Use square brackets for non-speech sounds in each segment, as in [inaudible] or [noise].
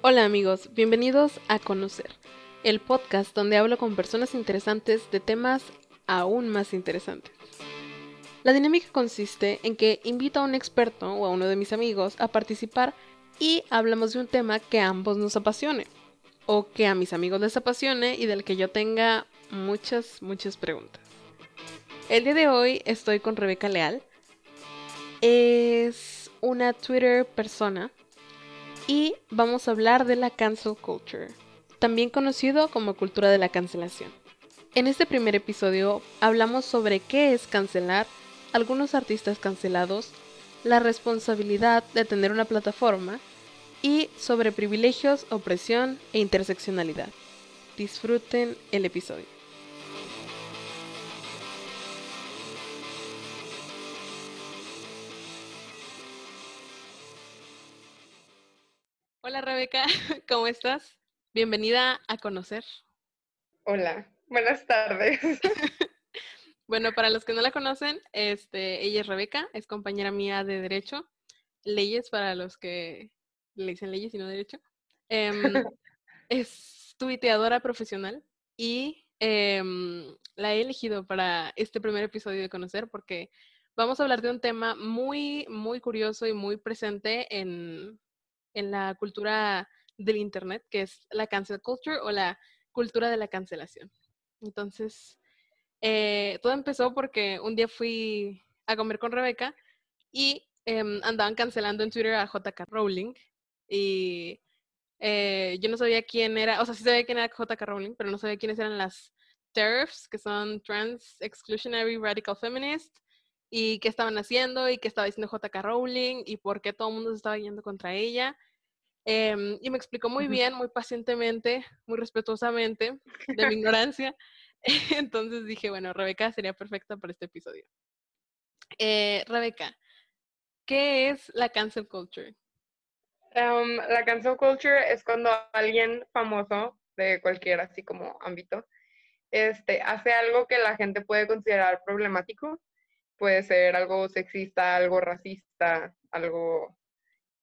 Hola amigos, bienvenidos a Conocer, el podcast donde hablo con personas interesantes de temas aún más interesantes. La dinámica consiste en que invito a un experto o a uno de mis amigos a participar y hablamos de un tema que a ambos nos apasione, o que a mis amigos les apasione y del que yo tenga muchas, muchas preguntas. El día de hoy estoy con Rebeca Leal. Es una Twitter persona y vamos a hablar de la cancel culture, también conocido como cultura de la cancelación. En este primer episodio hablamos sobre qué es cancelar, algunos artistas cancelados, la responsabilidad de tener una plataforma y sobre privilegios, opresión e interseccionalidad. Disfruten el episodio. Hola Rebeca, [laughs] ¿cómo estás? Bienvenida a conocer. Hola, buenas tardes. [laughs] bueno, para los que no la conocen, este, ella es Rebeca, es compañera mía de Derecho, leyes para los que le dicen leyes y no Derecho. Em, [laughs] es tuiteadora profesional y em, la he elegido para este primer episodio de Conocer porque vamos a hablar de un tema muy, muy curioso y muy presente en, en la cultura del Internet, que es la cancel culture o la cultura de la cancelación. Entonces, eh, todo empezó porque un día fui a comer con Rebeca y em, andaban cancelando en Twitter a JK Rowling y eh, yo no sabía quién era, o sea, sí sabía quién era JK Rowling, pero no sabía quiénes eran las TERFs, que son Trans Exclusionary Radical Feminist, y qué estaban haciendo y qué estaba diciendo JK Rowling y por qué todo el mundo se estaba yendo contra ella. Em, y me explicó muy bien, muy pacientemente, muy respetuosamente de mi [laughs] ignorancia. [laughs] Entonces dije, bueno, Rebeca sería perfecta para este episodio. Eh, Rebeca, ¿qué es la cancel culture? Um, la cancel culture es cuando alguien famoso de cualquier así como ámbito este, hace algo que la gente puede considerar problemático. Puede ser algo sexista, algo racista, algo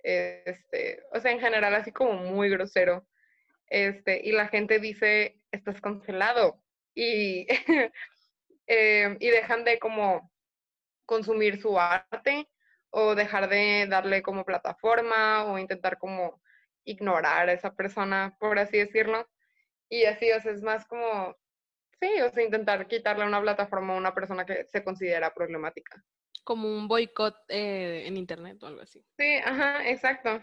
este, o sea, en general así como muy grosero, este, y la gente dice, estás cancelado, y, [laughs] em, y dejan de como consumir su arte o dejar de darle como plataforma o intentar como ignorar a esa persona, por así decirlo. Y así, o sea, es más como, sí, o sea, intentar quitarle una plataforma a una persona que se considera problemática como un boicot eh, en internet o algo así. Sí, ajá, exacto.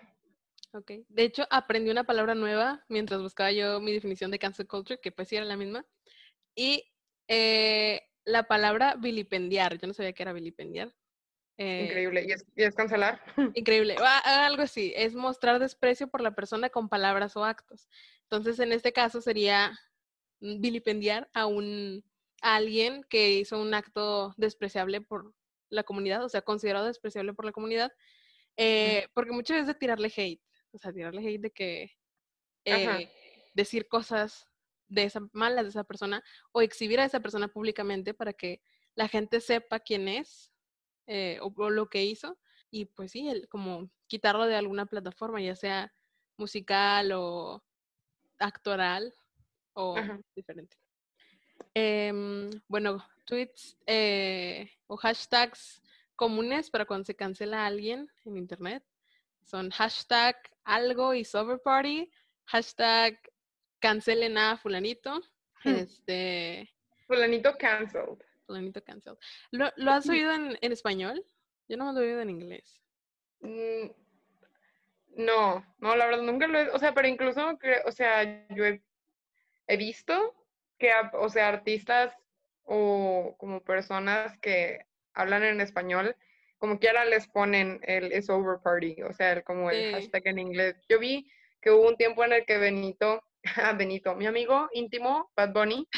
Ok. De hecho, aprendí una palabra nueva mientras buscaba yo mi definición de cancel culture, que pues sí era la misma. Y eh, la palabra vilipendiar, yo no sabía que era vilipendiar. Eh, increíble. ¿Y es, cancelar? [laughs] Increíble. algo así. Es mostrar desprecio por la persona con palabras o actos. Entonces, en este caso sería vilipendiar a un a alguien que hizo un acto despreciable por, la comunidad, o sea, considerado despreciable por la comunidad, eh, porque muchas veces de tirarle hate, o sea, tirarle hate de que eh, decir cosas de esa, malas de esa persona o exhibir a esa persona públicamente para que la gente sepa quién es eh, o, lo que hizo y pues sí, el, como quitarlo de alguna plataforma, ya sea musical o actoral o diferente. Em, bueno, tweets eh, o hashtags comunes para cuando se cancela a alguien en internet son hashtag algo y sober party, hashtag cancelen a fulanito, hmm. este... Fulanito canceled. Fulanito canceled. ¿Lo, has oído en, español? Yo no lo he oído en inglés. Mm, no, no, la verdad nunca lo he, o sea, pero incluso, o sea, yo he visto que, o sea, artistas o como personas que hablan en español, como quiera les ponen el is over party, o sea, el, como el hashtag en inglés. Yo vi que hubo un tiempo en el que Benito, [laughs] Benito, mi amigo íntimo, Bad Bunny,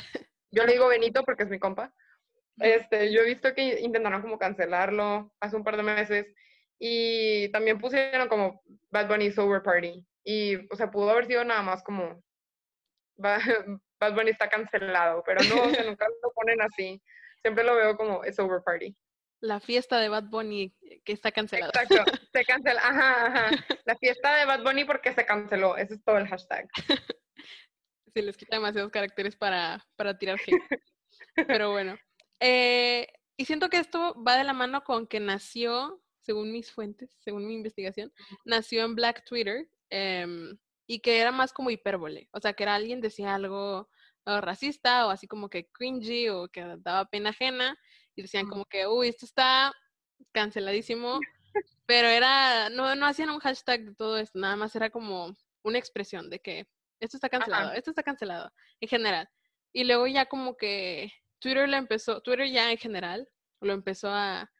yo le digo Benito porque es mi compa, este, yo he visto que intentaron como cancelarlo hace un par de meses y también pusieron como Bad Bunny over party y, o sea, pudo haber sido nada más como Bad Bunny está cancelado, pero no, [laughs] nunca lo ponen así. Siempre lo veo como es over party. La fiesta de Bad Bunny, que está cancelado. Exacto, se [laughs] cancela, ajá, ajá. La fiesta de Bad Bunny porque se canceló, ese es todo el hashtag. [laughs] Se les quita demasiados caracteres para, para tirar hate. Pero bueno. Eh, y siento que esto va de la mano con que nació, según mis fuentes, según mi investigación, nació en Black Twitter em, y que era más como hipérbole. O sea, que era alguien decía algo racista o así como que cringy o que daba pena ajena y decían como que, uy, esto está canceladísimo, [laughs] pero era, no, no hacían un hashtag de todo esto, nada más era como una expresión de que esto está cancelado, esto está cancelado, en general. Y luego ya como que Twitter lo empezó, Twitter ya en general lo empezó a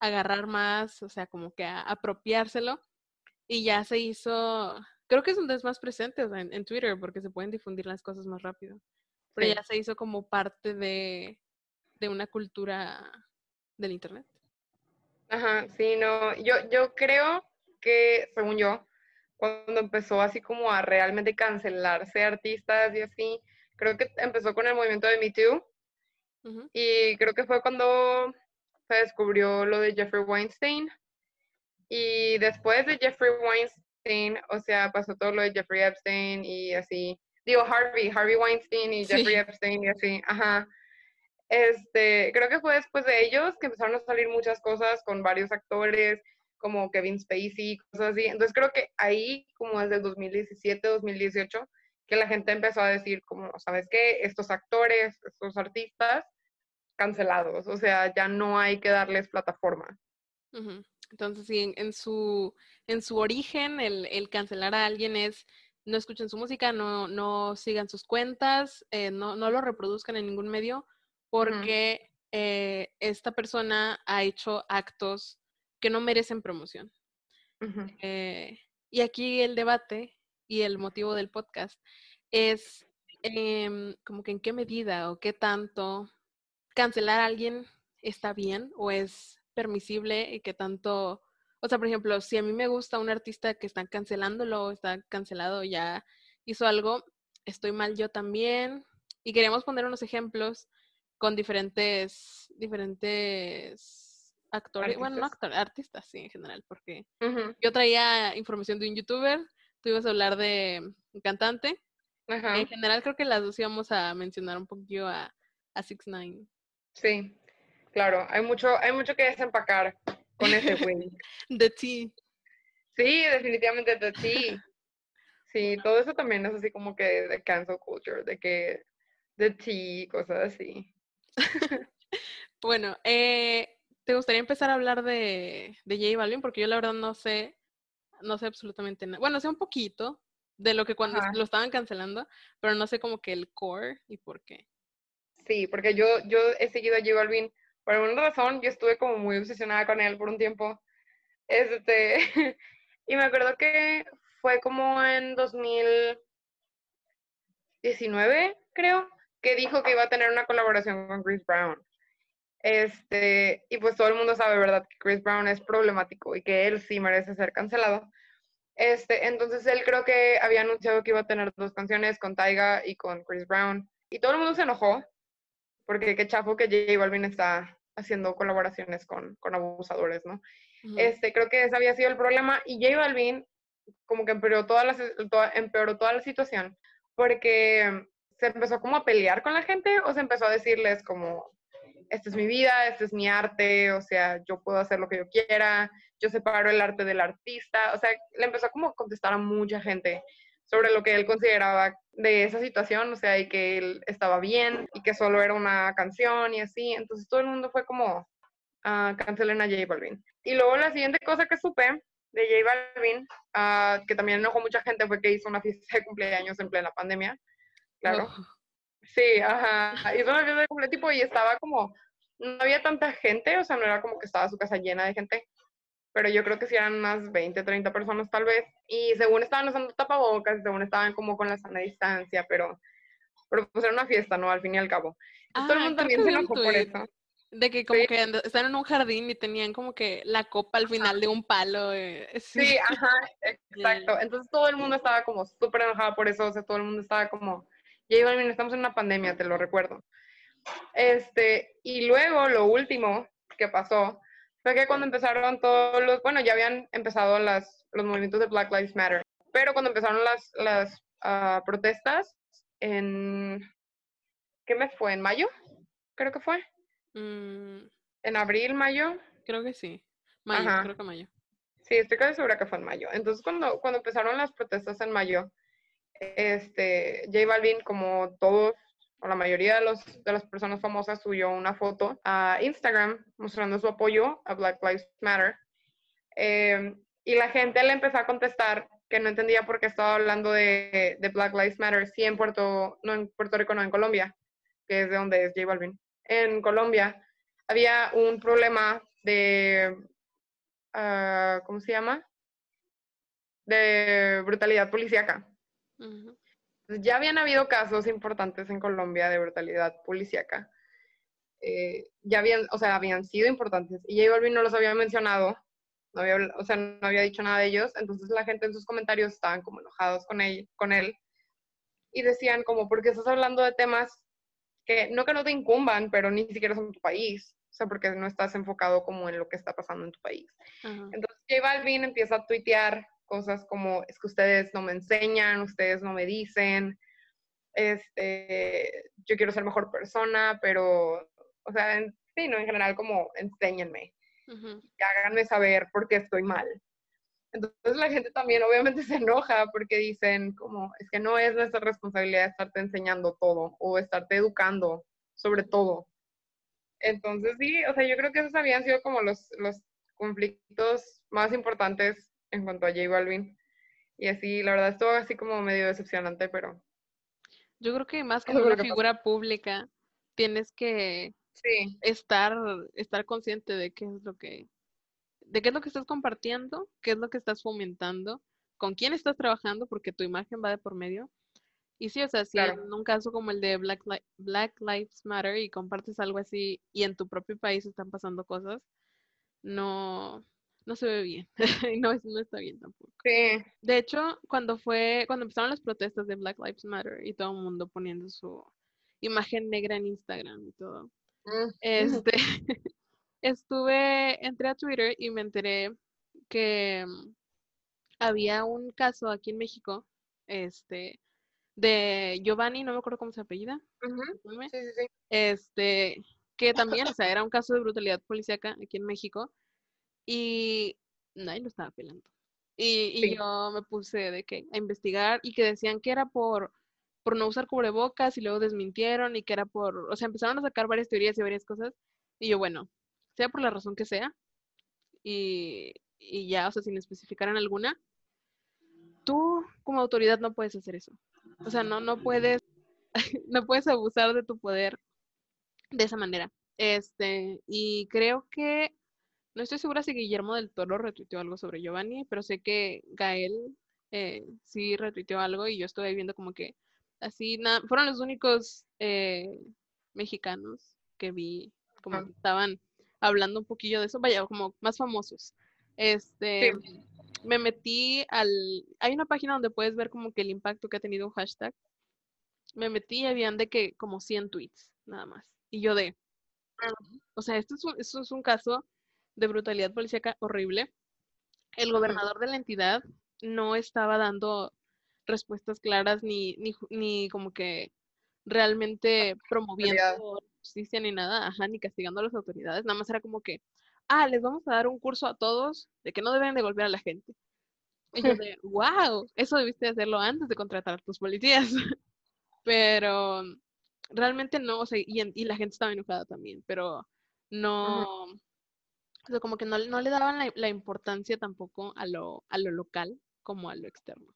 agarrar más, o sea, como que a apropiárselo y ya se hizo, creo que es donde es más presente, en, Twitter, porque se pueden difundir las cosas más rápido. Pero ya se hizo como parte de, de una cultura del Internet. Ajá, sí, no, yo, yo creo que, según yo, cuando empezó así como a realmente cancelarse artistas y así, creo que empezó con el movimiento de Me Too. Y creo que fue cuando se descubrió lo de Jeffrey Weinstein. Y después de Jeffrey Weinstein, o sea, pasó todo lo de Jeffrey Epstein y así. Digo, Harvey, Harvey Weinstein y Jeffrey Epstein y así. Ajá. Este, creo que fue después de ellos que empezaron a salir muchas cosas con varios actores, como Kevin Spacey, cosas así. Entonces creo que ahí, como desde el 2017, 2018, que la gente empezó a decir, como, ¿sabes qué? Estos actores, estos artistas, cancelados. O sea, ya no hay que darles plataforma. Entonces, sí, en, su, en su origen, el, el, cancelar a alguien es no escuchen su música, no, no sigan sus cuentas, eh, no, no lo reproduzcan en ningún medio, porque eh, esta persona ha hecho actos que no merecen promoción. Eh, y aquí el debate y el motivo del podcast es em, como que en qué medida o qué tanto cancelar a alguien está bien o es permisible y qué tanto, o sea, por ejemplo, si a mí me gusta un artista que están cancelándolo, está cancelado, ya hizo algo, estoy mal yo también. Y queremos poner unos ejemplos con diferentes, diferentes actores, bueno, no actores, artistas, sí, en general, porque yo traía información de un youtuber, tú ibas a hablar de un cantante. En general creo que las dos íbamos a mencionar un poquito a, a Six Nine. Sí, claro, hay mucho, hay mucho que desempacar con ese [laughs] güey. de ti. Sí, definitivamente de ti. Sí, todo eso también es así como que de cancel culture, de que de ti, cosas así. [laughs] bueno, eh, ¿te gustaría empezar a hablar de, de J Balvin? Porque yo la verdad no sé, no sé absolutamente nada. Bueno, sé un poquito de lo que cuando lo estaban cancelando, pero no sé como que el core y por qué. Sí, porque yo, yo he seguido a J Balvin por alguna razón, yo estuve como muy obsesionada con él por un tiempo. Este, [laughs] y me acuerdo que fue como en 2019, creo, que dijo que iba a tener una colaboración con Chris Brown. Este, y pues todo el mundo sabe, ¿verdad?, que Chris Brown es problemático y que él sí merece ser cancelado. Este, entonces él creo que había anunciado que iba a tener dos canciones con Taiga y con Chris Brown. Y todo el mundo se enojó, porque qué chafo que J Balvin está haciendo colaboraciones con, con abusadores, ¿no? Este, creo que ese había sido el problema. Y J Balvin como que empeoró toda la, empeoró toda la situación, porque se empezó como a pelear con la gente o se empezó a decirles como, esta es mi vida, este es mi arte, o sea, yo puedo hacer lo que yo quiera, yo separo el arte del artista, o sea, le empezó como a contestar a mucha gente sobre lo que él consideraba de esa situación, o sea, y que él estaba bien y que solo era una canción y así, entonces todo el mundo fue como, uh, cancelen a J Balvin. Y luego la siguiente cosa que supe de J Balvin, uh, que también enojó mucha gente, fue que hizo una fiesta de cumpleaños en plena pandemia, claro. Sí, ajá. Hizo una fiesta de tipo y estaba como, no había tanta gente, o sea, no era como que estaba su casa llena de gente, pero yo creo que sí eran unas 20, 30 personas tal vez. Y según estaban usando tapabocas, según estaban como con la sana distancia, pero, pero pues era una fiesta, ¿no? Al fin y al cabo. todo el ah, mundo también se enojó por eso. De que como que están en un jardín y tenían como que la copa al final de un palo. Eh, [laughs] sí. ajá, exacto. Entonces todo el mundo estaba como súper enojado por eso, o sea, todo el mundo estaba como, ya Balvin, estamos en una pandemia, te lo recuerdo. Este, y luego lo último que pasó fue que cuando empezaron todos los, bueno, ya habían empezado las, los movimientos de Black Lives Matter, pero cuando empezaron las, las ah, protestas en, ¿qué mes fue? ¿En mayo? Creo que fue. Mm, ¿En abril, mayo? creo que sí. Mayo, Ajá. creo que mayo. Sí, estoy casi segura que fue en mayo. Entonces, cuando, cuando empezaron las protestas en mayo, este, J Balvin, como todos, o la mayoría de, los, de las personas famosas, subió una foto a Instagram mostrando su apoyo a Black Lives Matter. Eh, y la gente le empezó a contestar que no entendía por qué estaba hablando de, de Black Lives Matter, sí en Puerto, no en Puerto Rico, no en Colombia, que es de donde es J Balvin. En Colombia había un problema de, ah, ¿cómo se llama? De brutalidad policíaca. Ujú. Ya habían habido casos importantes en Colombia de brutalidad policíaca. Eh, ya habían, o sea, habían sido importantes. Y J Balvin no los había mencionado, no había, o sea, no había dicho nada de ellos. Entonces la gente en sus comentarios estaban como enojados con él, con él. Y decían como, ¿por qué estás hablando de temas que no que no te incumban, pero ni siquiera son tu país? O sea, porque no estás enfocado como en lo que está pasando en tu país. Entonces J Balvin empieza a tuitear cosas como, es que ustedes no me enseñan, ustedes no me dicen, este, yo quiero ser mejor persona, pero, o sea, en, sí, no, en general como, enséñenme, Ujú. y háganme saber por qué estoy mal. Entonces la gente también obviamente [laughs] se enoja porque dicen como, es que no es nuestra responsabilidad estarte enseñando todo o estarte educando sobre todo. Entonces sí, o sea, yo creo que esos habían sido como los, los conflictos más importantes en cuanto a J Balvin. Y así, la verdad, estuvo así como medio decepcionante, pero Yo creo que más como una figura pública, tienes que sí, estar, estar consciente de qué es lo que, de qué es lo que estás compartiendo, qué es lo que estás fomentando, con quién estás trabajando, porque tu imagen va de por medio. Y sí, o sea, si Claro. en un caso como el de Black, Li- Black Lives Matter y compartes algo así y en tu propio país están pasando cosas, no, no se ve bien. [laughs] No, no está bien tampoco. sí, De hecho, cuando fue, cuando empezaron las protestas de Black Lives Matter y todo el mundo poniendo su imagen negra en Instagram y todo, mm, este, [laughs] estuve, entré a Twitter y me enteré que mm, había un caso aquí en México, este, de Giovanni, no me acuerdo cómo se apellida, ujú, discúlpeme, sí, sí, sí. este, que también, o sea, era un caso de brutalidad policíaca aquí en México y nadie lo estaba pelando. Y, y Sí. yo me puse de que a investigar y que decían que era por, por no usar cubrebocas y luego desmintieron y que era por, o sea, empezaron a sacar varias teorías y varias cosas y yo, bueno, sea por la razón que sea y, y ya, o sea, sin especificar en alguna, tú como autoridad no puedes hacer eso. O sea, no, no puedes, [laughs] no puedes abusar de tu poder de esa manera. Este, y creo que, no estoy segura si Guillermo del Toro retuiteó algo sobre Giovanni, pero sé que Gael eh, sí retuiteó algo y yo estuve viendo como que así, nada, fueron los únicos eh, mexicanos que vi como Ajá. que estaban hablando un poquillo de eso, vaya, como más famosos. Este, me metí al, hay una página donde puedes ver como que el impacto que ha tenido un hashtag. Me metí y habían de que como 100 tweets, nada más. Y yo de, o sea, esto es un, esto es un caso de brutalidad policíaca horrible. El gobernador de la entidad no estaba dando respuestas claras ni, ni, ni como que realmente promoviendo justicia ni nada, ajá, ni castigando a las autoridades. Nada más era como que, ah, les vamos a dar un curso a todos de que no deben de golpear a la gente. Y yo de, [laughs] wow, eso debiste hacerlo antes de contratar a tus policías. [laughs] Pero realmente no, o sea, y, en- y la gente estaba enojada también, pero no, como que no, no le daban la, la importancia tampoco a lo, a lo local como a lo externo.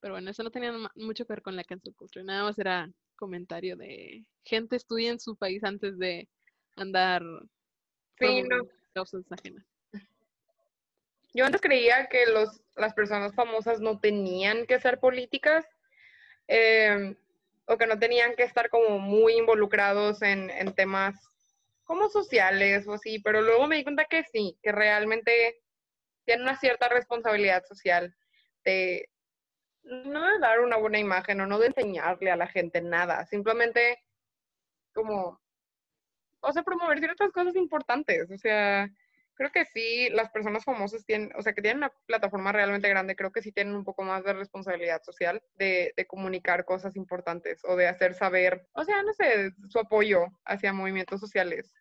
Pero bueno, eso no tenía mucho que ver con la cancel culture, nada más era comentario de gente estudia en su país antes de andar Sí, no. causas ajenas. Yo antes creía que los, las personas famosas no tenían que ser políticas eh, o que no tenían que estar como muy involucrados en, en temas como sociales o así, pero luego me di cuenta que sí, que realmente tienen una cierta responsabilidad social de no de dar una buena imagen o no de enseñarle a la gente nada, simplemente como, o sea, promover ciertas cosas importantes, o sea, creo que sí, las personas famosas tienen, o sea, que tienen una plataforma realmente grande, creo que sí tienen un poco más de responsabilidad social de, de comunicar cosas importantes o de hacer saber, o sea, no sé, su apoyo hacia movimientos sociales.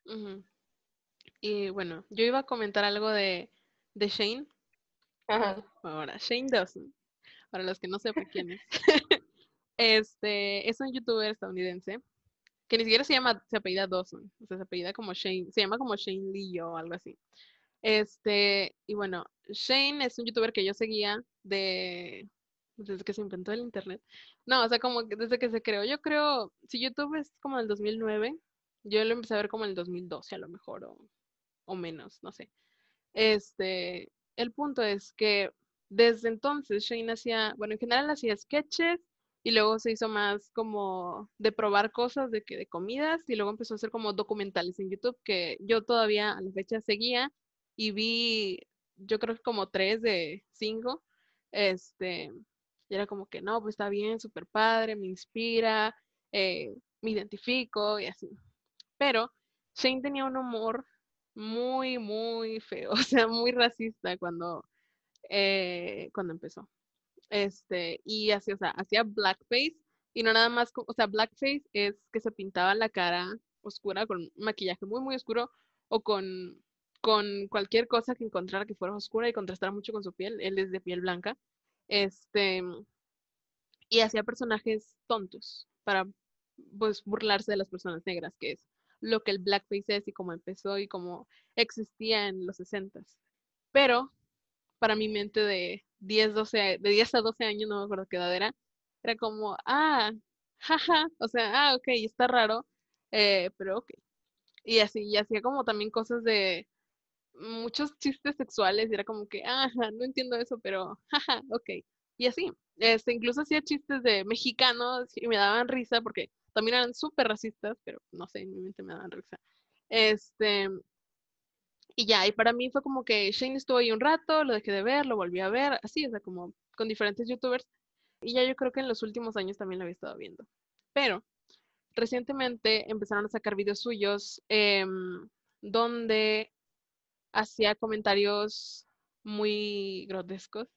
Y bueno, yo iba a comentar algo de, de Shane. Ajá. Ahora, Shane Dawson, para los que no sepan quién es. [laughs] [laughs] este, es un youtuber estadounidense que ni siquiera se llama, se apellida Dawson, o sea, se apellida como Shane, se llama como Shane Lee o algo así. Este, y bueno, Shane es un youtuber que yo seguía de desde que se inventó el internet. No, o sea, como desde que se creó. Yo creo, si YouTube es como del 2009, yo lo empecé a ver como en el 2012 a lo mejor, o, o menos, no sé. Este, el punto es que desde entonces Shane hacía, bueno, en general hacía sketches y luego se hizo más como de probar cosas de que de comidas y luego empezó a hacer como documentales en YouTube que yo todavía a la fecha seguía y vi yo creo que como tres de cinco este y era como que no pues está bien súper padre me inspira eh, me identifico y así. Pero Shane tenía un humor muy muy feo [laughs] o sea muy racista cuando eh, cuando empezó este, y hacía, o sea, hacía blackface, y no nada más, o sea, blackface es que se pintaba la cara oscura con maquillaje muy, muy oscuro, o con, con cualquier cosa que encontrara que fuera oscura y contrastara mucho con su piel, él es de piel blanca, este, y hacía personajes tontos para, pues, burlarse de las personas negras, que es lo que el blackface es y cómo empezó y cómo existía en los 60 Pero para mi mente de 10, 12, de 10 a 12 años, no me acuerdo qué edad era, era como, ah, jaja, o sea, ah, ok, está raro, eh, pero ok. Y así, y hacía como también cosas de muchos chistes sexuales, y era como que, ah, no entiendo eso, pero jaja, ok. Y así, este, incluso hacía chistes de mexicanos y me daban risa porque también eran súper racistas, pero no sé, en mi mente me daban risa. Este, y ya, y para mí fue como que Shane estuvo ahí un rato, lo dejé de ver, lo volví a ver, así, o sea, como con diferentes youtubers. Y ya yo creo que en los últimos años también lo había estado viendo. Pero recientemente empezaron a sacar videos suyos em, donde hacía comentarios muy grotescos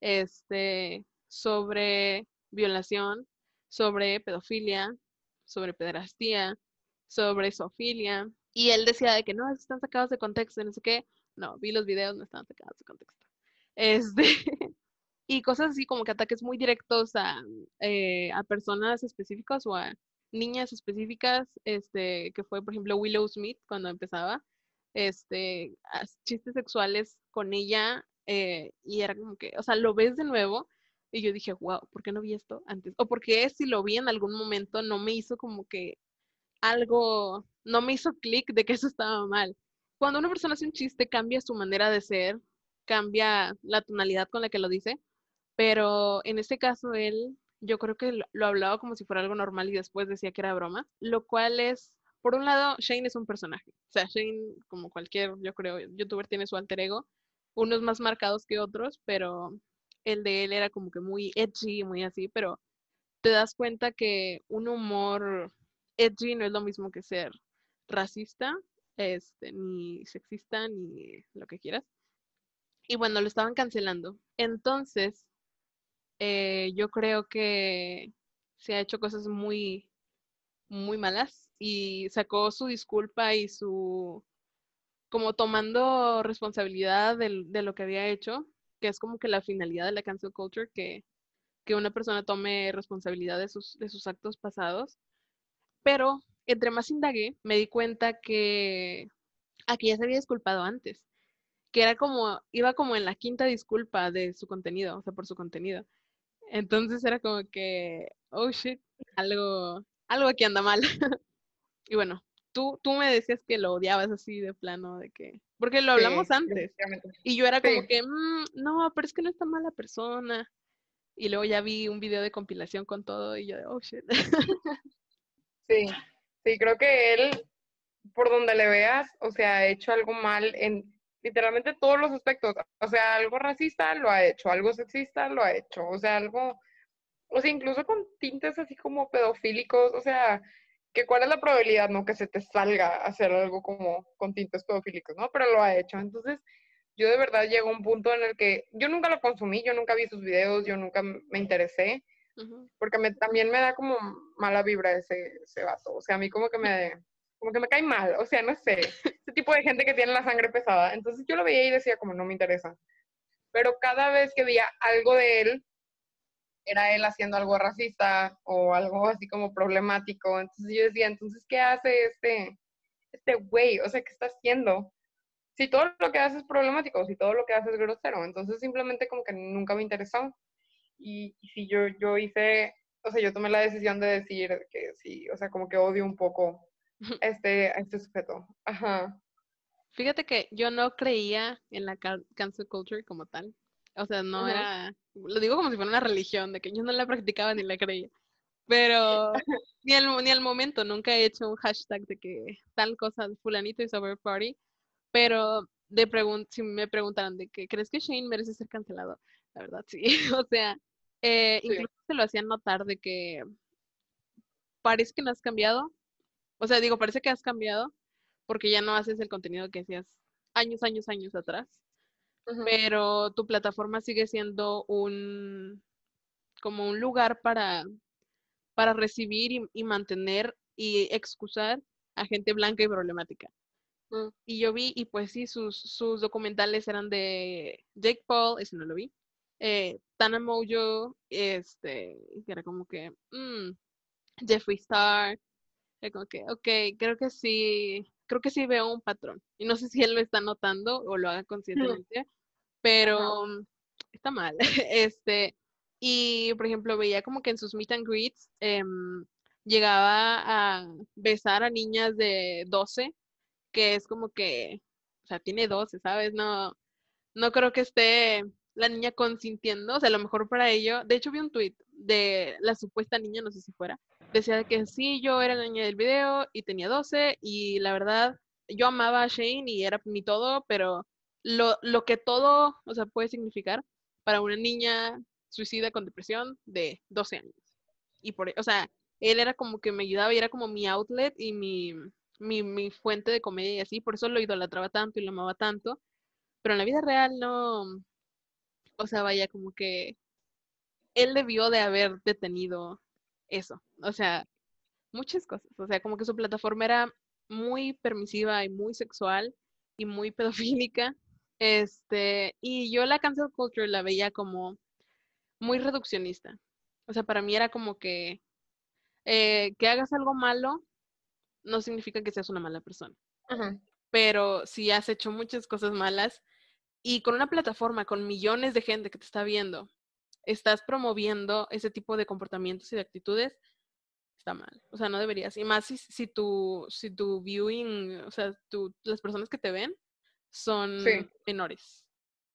este, sobre violación, sobre pedofilia, sobre pederastía, sobre zoofilia, y él decía de que no, están sacados de contexto, no sé qué. No, vi los videos, no estaban sacados de contexto. Este, [laughs] y cosas así como que ataques muy directos a, eh, a personas específicas o a niñas específicas, este, que fue, por ejemplo, Willow Smith cuando empezaba, este, chistes sexuales con ella, eh, y era como que, o sea, lo ves de nuevo, y yo dije, wow, ¿por qué no vi esto antes? O porque si lo vi en algún momento no me hizo como que algo, no me hizo clic de que eso estaba mal. Cuando una persona hace un chiste, cambia su manera de ser, cambia la tonalidad con la que lo dice, pero en este caso él, yo creo que lo, hablaba como si fuera algo normal y después decía que era broma, lo cual es, por un lado, Shane es un personaje. O sea, Shane, como cualquier, yo creo, youtuber tiene su alter ego, unos más marcados que otros, pero el de él era como que muy edgy, muy así, pero te das cuenta que un humor edgy no es lo mismo que ser racista, este, ni sexista, ni lo que quieras. Y bueno, lo estaban cancelando. Entonces, eh, yo creo que se ha hecho cosas muy, muy malas y sacó su disculpa y su, como tomando responsabilidad de, de lo que había hecho, que es como que la finalidad de la cancel culture, que, que una persona tome responsabilidad de sus, de sus actos pasados pero entre más indagué, me di cuenta que aquí ya se había disculpado antes, que era como, iba como en la quinta disculpa de su contenido, o sea, por su contenido. Entonces era como que, oh shit, algo, algo aquí anda mal. [laughs] y bueno, tú, tú me decías que lo odiabas así de plano, de que, porque lo hablamos antes. Y yo era como que, mm, no, pero es que no está mala persona. Y luego ya vi un video de compilación con todo y yo de, oh shit. [laughs] Sí, sí, creo que él, por donde le veas, o sea, ha hecho algo mal en literalmente todos los aspectos. O sea, algo racista lo ha hecho, algo sexista lo ha hecho, o sea, algo, o sea, incluso con tintes así como pedofílicos, o sea, que cuál es la probabilidad, ¿no? Que se te salga hacer algo como con tintes pedofílicos, ¿no? Pero lo ha hecho. Entonces, yo de verdad llego a un punto en el que yo nunca lo consumí, yo nunca vi sus videos, yo nunca me interesé, porque me, también me da como mala vibra ese, ese vato. O sea, a mí como que me, como que me cae mal, o sea, no sé, [laughs] ese tipo de gente que tiene la sangre pesada. Entonces yo lo veía y decía como no me interesa. Pero cada vez que veía algo de él, era él haciendo algo racista o algo así como problemático. Entonces yo decía, entonces, ¿qué hace este, este güey? O sea, ¿qué está haciendo? Si todo lo que hace es problemático, si todo lo que hace es grosero. Entonces simplemente como que nunca me interesó. Y, si yo, yo hice, o sea, yo tomé la decisión de decir que sí, o sea, como que odio un poco [laughs] este, a este sujeto. Ajá. Fíjate que yo no creía en la cancel culture como tal. O sea, no era, lo digo como si fuera una religión, de que yo no la practicaba ni la creía. Pero [laughs] ni al, ni al momento nunca he hecho un hashtag de que tal cosa, fulanito y over party. Pero de si me preguntaran de que, ¿crees que Shane merece ser cancelado? La verdad, sí. [laughs] o sea, eh, incluso se lo hacían notar de que parece que no has cambiado. O sea, digo, parece que has cambiado porque ya no haces el contenido que hacías años, años, años atrás pero tu plataforma sigue siendo un como un lugar para, para recibir y, mantener y excusar a gente blanca y problemática. Mm. Y yo vi, y pues sí, sus, sus documentales eran de Jake Paul, ese no lo vi, eh, Tana Mojo, este, que era como que, mm, Jeffree Star, como que, ok, creo que sí, creo que sí veo un patrón. Y no sé si él lo está notando o lo haga [laughs] conscientemente, pero está mal. [laughs] Este, y por ejemplo, veía como que en sus meet and greets em, llegaba a besar a niñas de 12, que es como que, o sea, tiene 12, ¿sabes? No, no creo que esté la niña consintiendo, o sea, a lo mejor para ello, de hecho vi un tweet de la supuesta niña, no sé si fuera, decía que sí, yo era la niña del video y tenía 12 y la verdad, yo amaba a Shane y era mi todo, pero lo, lo que todo, o sea, puede significar para una niña suicida con depresión de 12 años. Y por, o sea, él era como que me ayudaba y era como mi outlet y mi, mi, mi fuente de comedia y así, por eso lo idolatraba tanto y lo amaba tanto. Pero en la vida real no, o sea, vaya, como que él debió de haber detenido eso. O sea, muchas cosas. O sea, como que su plataforma era muy permisiva y muy sexual y muy [laughs] pedofílica. Este, y yo la cancel culture la veía como muy reduccionista. O sea, para mí era como que eh, que hagas algo malo no significa que seas una mala persona. Pero si has hecho muchas cosas malas y con una plataforma con millones de gente que te está viendo, estás promoviendo ese tipo de comportamientos y de actitudes, está mal. O sea, no deberías. Y más si, si tu, si tu viewing, o sea, tu, las personas que te ven son menores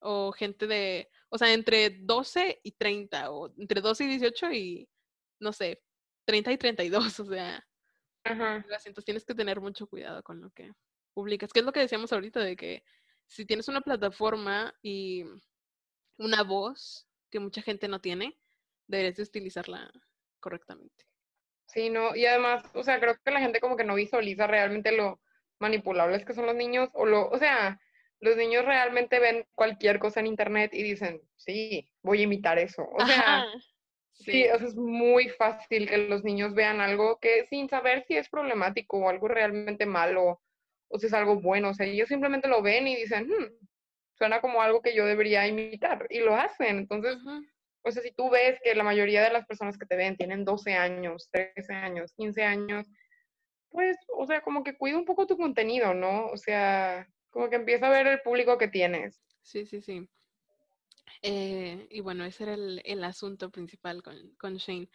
o gente de, o sea, entre 12 y 30 o entre 12 y 18 y, no sé, 30 y 32, o sea. Ajá. Entonces tienes que tener mucho cuidado con lo que publicas. Que es lo que decíamos ahorita de que si tienes una plataforma y una voz que mucha gente no tiene, deberías de utilizarla correctamente. Sí, no, y además, o sea, creo que la gente como que no visualiza realmente lo manipulables que son los niños, o lo, o sea, los niños realmente ven cualquier cosa en internet y dicen, sí, voy a imitar eso. O sea, sí. o es muy fácil que los niños vean algo que sin saber si es problemático o algo realmente malo o si es algo bueno, o sea, ellos simplemente lo ven y dicen, hmm, suena como algo que yo debería imitar y lo hacen. Entonces, o sea, si tú ves que la mayoría de las personas que te ven tienen 12 años, 13 años, 15 años, pues, o sea, como que cuida un poco tu contenido, ¿no? O sea, como que empieza a ver el público que tienes. Sí, sí, sí. Eh, y bueno, ese era el, el asunto principal con, con, Shane.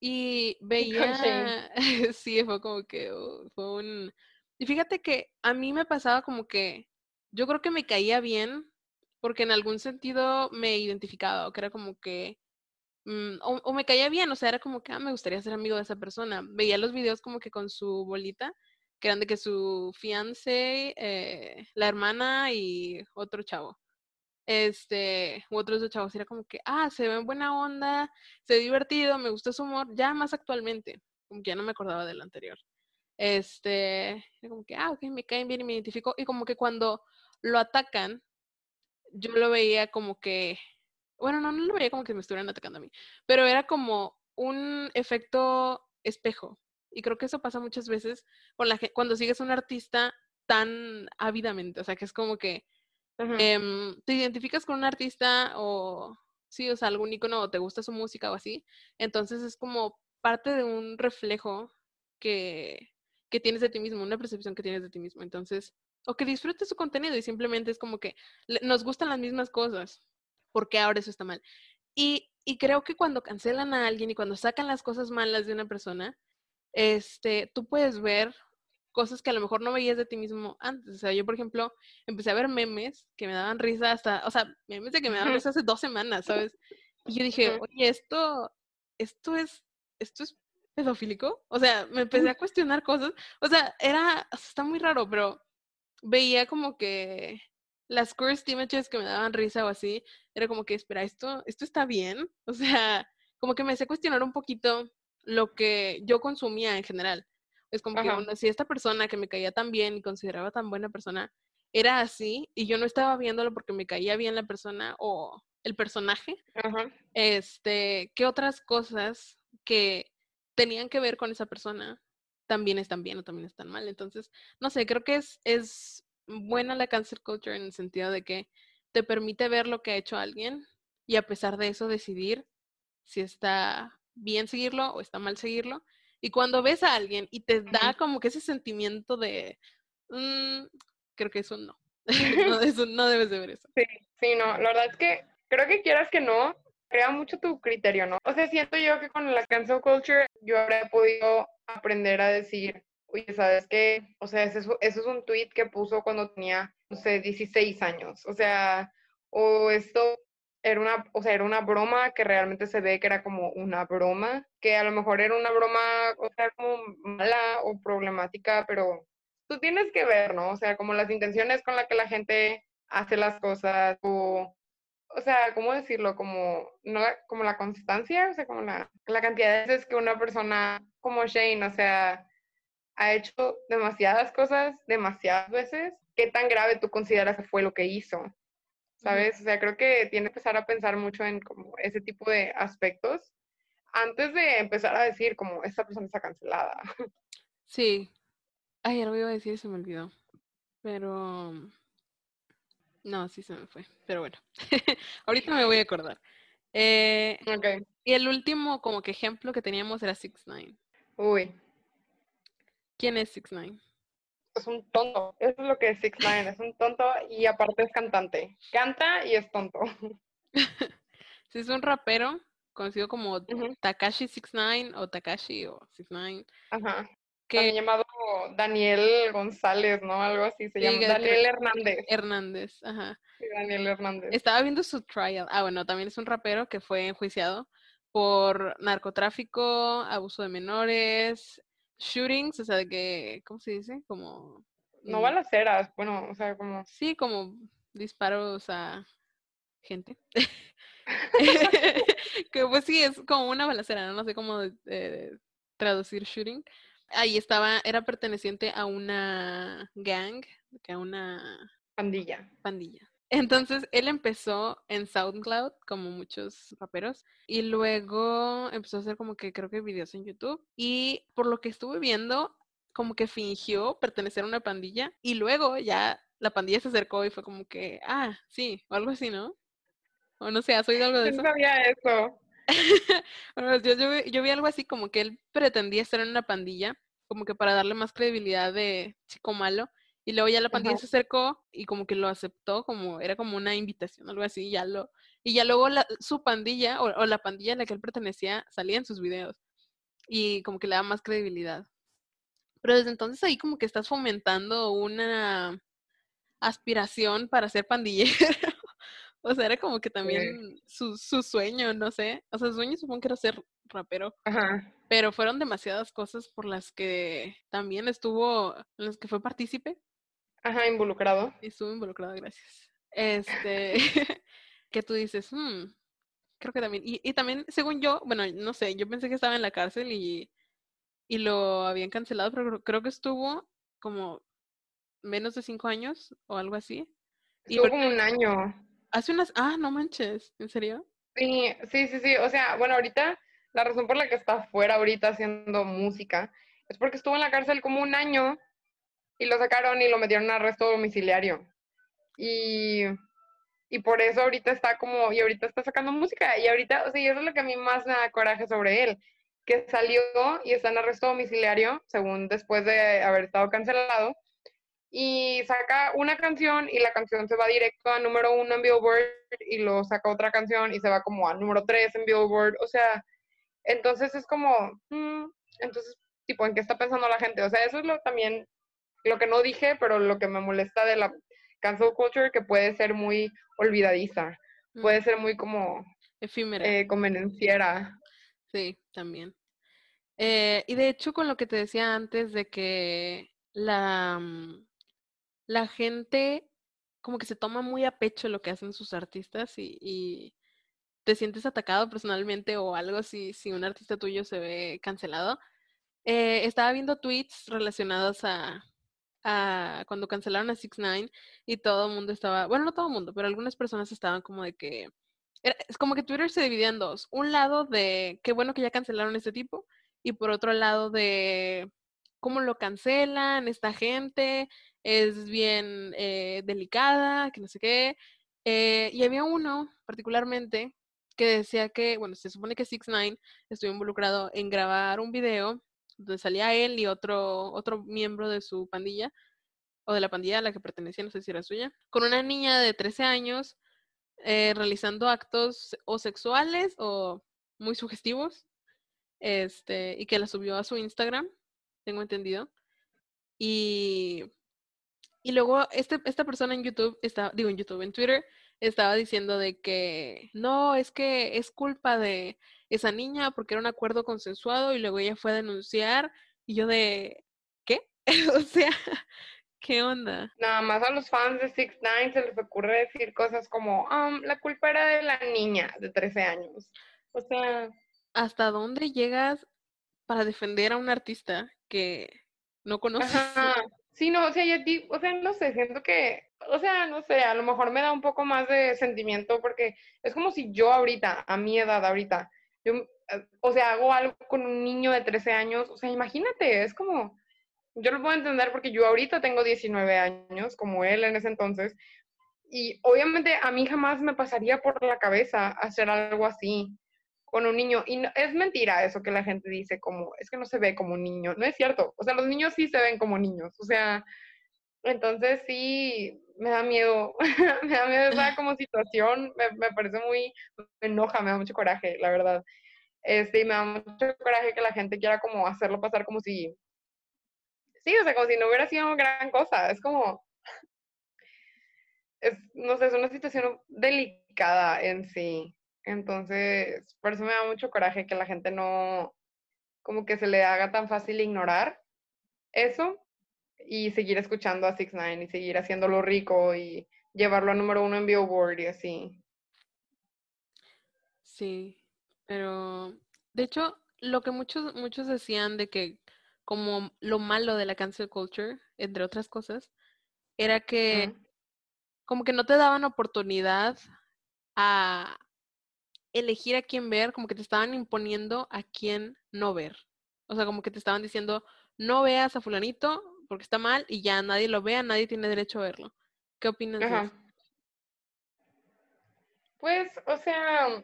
Y [laughs] veía, [laughs] sí, fue como que oh, fue un... Y fíjate que a mí me pasaba como que yo creo que me caía bien porque en algún sentido me identificaba, o que era como que, mm, o, me caía bien, o sea, era como que, ah, me gustaría ser amigo de esa persona. Veía los videos como que con su bolita que eran de que su fiance, eh, la hermana y otro chavo. Este, u otros dos chavos, era como que, ah, se ve en buena onda, se ve divertido, me gusta su humor, ya más actualmente, como que ya no me acordaba del anterior. Este, como que, ah, ok, me caen bien y me identifico. Y como que cuando lo atacan, yo lo veía como que, bueno, no, no lo veía como que me estuvieran atacando a mí, pero era como un efecto espejo. Y creo que eso pasa muchas veces con la, cuando sigues a un artista tan ávidamente, o sea, que es como que em, te identificas con un artista o, sí, o sea, algún icono o te gusta su música o así, entonces es como parte de un reflejo que, que tienes de ti mismo, una percepción que tienes de ti mismo. Entonces, o que disfrutes su contenido y simplemente es como que nos gustan las mismas cosas, porque ahora eso está mal. Y, y creo que cuando cancelan a alguien y cuando sacan las cosas malas de una persona, este, tú puedes ver cosas que a lo mejor no veías de ti mismo antes. O sea, yo, por ejemplo, empecé a ver memes que me daban risa hasta, o sea, memes de que me daban risa hace dos semanas, ¿sabes? Y yo dije, oye, esto, esto es, esto es pedofílico. O sea, me empecé a cuestionar cosas. O sea, era, está muy raro, pero veía como que las cursed images que me daban risa o así, era como que, espera, esto, esto está bien. [laughs] O sea, como que me hice cuestionar un poquito lo que yo consumía en general. Es como que, bueno, si esta persona que me caía tan bien y consideraba tan buena persona era así y yo no estaba viéndolo porque me caía bien la persona o el personaje, este, ¿qué otras cosas que tenían que ver con esa persona también están bien o también están mal? Entonces, no sé, creo que es, es buena la cancel culture en el sentido de que te permite ver lo que ha hecho alguien y a pesar de eso decidir si está bien seguirlo o está mal seguirlo. Y cuando ves a alguien y te da como que ese sentimiento de, mm, creo que eso no. [laughs] [laughs] no, eso, no debes de ver eso. Sí, sí, no, la verdad es que creo que quieras que no, crea mucho tu criterio, ¿no? O sea, siento yo que con la cancel culture yo habré podido aprender a decir, oye, ¿sabes qué? O sea, eso, eso es un tweet que puso cuando tenía, no sé, 16 años. O sea, o esto era una, o sea, era una broma que realmente se ve que era como una broma, que a lo mejor era una broma, o sea, como mala o problemática, pero tú tienes que ver, ¿no? O sea, como las intenciones con las que la gente hace las cosas, o, o sea, ¿cómo decirlo? Como, no como la constancia, o sea, como la, la cantidad de veces que una persona como Shane, o sea, ha hecho demasiadas cosas, demasiadas veces, ¿qué tan grave tú consideras que fue lo que hizo? ¿sabes? O sea, creo que tiene que empezar a pensar mucho en como ese tipo de aspectos antes de empezar a decir como esta persona está cancelada. Sí. Ay, algo iba a decir y se me olvidó. Pero no, sí se me fue. Pero bueno, [laughs] ahorita me voy a acordar. Eh, ok. Y el último como que ejemplo que teníamos era Six Nine. Uy. ¿Quién es Six Nine? es un tonto. Eso es lo que es Six Nine, es un tonto y aparte es cantante. Canta y es tonto. [laughs] sí, es un rapero conocido como Takashi Six Nine o Takashi o Six Nine. Ajá. Que... llamado Daniel González, ¿no? Algo así se llama. Daniel Hernández. Hernández, ajá. Sí, Daniel Hernández. Estaba viendo su trial. Ah, bueno, también es un rapero que fue enjuiciado por narcotráfico, abuso de menores, shootings, o sea, de que, ¿cómo se dice? Como... No mm balaceras, bueno, o sea, como... Sí, como disparos a gente. [laughs] [laughs] que pues sí, es como una balacera, no sé cómo eh, traducir shooting. Ahí estaba, era perteneciente a una gang, a una... Pandilla. Pandilla. Entonces él empezó en SoundCloud, como muchos raperos, y luego empezó a hacer como que creo que videos en YouTube. Y por lo que estuve viendo, como que fingió pertenecer a una pandilla y luego ya la pandilla se acercó y fue como que, ah, sí, o algo así, ¿no? O no sé, ¿has oído algo de [laughs] eso? No sabía eso. [laughs] bueno, yo, yo, yo vi algo así como que él pretendía estar en una pandilla, como que para darle más credibilidad de chico malo y luego ya la pandilla se acercó y como que lo aceptó, como era como una invitación, algo así, y ya lo, y ya luego la, su pandilla o, la pandilla a la que él pertenecía salía en sus videos y como que le da más credibilidad. Pero desde entonces ahí como que estás fomentando una aspiración para ser pandillero. [laughs] o sea, era como que también su, su sueño, no sé. O sea, su sueño supongo que era ser rapero. Ajá. Pero fueron demasiadas cosas por las que también estuvo, en las que fue partícipe. Ajá, involucrado. Estuvo involucrado, gracias. Este, [laughs] [laughs] que tú dices, hmm, creo que también. Y, y, también, según yo, bueno, no sé, yo pensé que estaba en la cárcel y, y lo habían cancelado, pero creo que estuvo como menos de cinco años o algo así. Estuvo como un año. Hace unas, ah, no manches, ¿en serio? Sí, sí, sí, sí. O sea, bueno, ahorita la razón por la que está fuera ahorita haciendo música es porque estuvo en la cárcel como un año y lo sacaron y lo metieron a arresto domiciliario. Y, y por eso ahorita está como, y ahorita está sacando música. Y ahorita, o sea, y eso es lo que a mí más me da coraje sobre él, que salió y está en arresto domiciliario, según después de haber estado cancelado, y saca una canción y la canción se va directo a número uno en Billboard y lo saca otra canción y se va como a número tres en Billboard, o sea, entonces es como, mm, entonces, tipo, ¿en qué está pensando la gente? O sea, eso es lo también, lo que no dije, pero lo que me molesta de la cancel culture, que puede ser muy olvidadiza, puede mm. ser muy como... Efímera. Eh, convenenciera. Sí, también. Eh, y de hecho, con lo que te decía antes de que la, mm, la gente como que se toma muy a pecho lo que hacen sus artistas y, te sientes atacado personalmente o algo así si un artista tuyo se ve cancelado. Eh, estaba viendo tweets relacionados a, cuando cancelaron a Six Nine y todo el mundo estaba, bueno, no todo el mundo, pero algunas personas estaban como de que es como que Twitter se dividía en dos. Un lado de qué bueno que ya cancelaron este tipo y por otro lado de cómo lo cancelan esta gente, es bien eh, delicada, que no sé qué. Eh, y había uno particularmente que decía que, bueno, se supone que Six Nine estuvo involucrado en grabar un video donde salía él y otro, otro miembro de su pandilla, o de la pandilla a la que pertenecía, no sé si era suya, con una niña de 13 años eh, realizando actos o sexuales o muy sugestivos, este, y que la subió a su Instagram, tengo entendido. Y, y luego este, esta persona en YouTube, está, digo en YouTube, en Twitter, estaba diciendo de que no, es que es culpa de esa niña porque era un acuerdo consensuado y luego ella fue a denunciar y yo de, ¿qué? [laughs] o sea, ¿Qué onda? Nada más a los fans de Six Nine se les ocurre decir cosas como, um, la culpa era de la niña de 13 años. O sea... ¿Hasta dónde llegas para defender a un artista que no conoces? Sí, no, o sea, yo, o sea, no sé, siento que, o sea, no sé, a lo mejor me da un poco más de sentimiento porque es como si yo ahorita, a mi edad ahorita, yo, eh, o sea, hago algo con un niño de 13 años, o sea, imagínate, es como, yo lo puedo entender porque yo ahorita tengo 19 años, como él en ese entonces, y obviamente a mí jamás me pasaría por la cabeza hacer algo así con un niño. Y es mentira eso que la gente dice como, es que no se ve como un niño. No es cierto. O sea, los niños sí se ven como niños. O sea, entonces sí, me da miedo. [laughs] me da miedo esa como situación. Me, me, parece muy, me enoja, me da mucho coraje, la verdad. Este, y me da mucho coraje que la gente quiera como hacerlo pasar como si sí, o sea, como si no hubiera sido gran cosa. Es como, es, no sé, es una situación delicada en sí. Entonces, por eso me da mucho coraje que la gente no, como que se le haga tan fácil ignorar eso y seguir escuchando a Six Nine y seguir haciéndolo rico y llevarlo a número uno en Billboard y así. Sí, pero de hecho, lo que muchos, muchos decían de que como lo malo de la cancel culture, entre otras cosas, era que como que no te daban oportunidad a elegir a quién ver, como que te estaban imponiendo a quién no ver. O sea, como que te estaban diciendo, no veas a fulanito porque está mal y ya nadie lo vea, nadie tiene derecho a verlo. ¿Qué opinas de eso? Pues, o sea,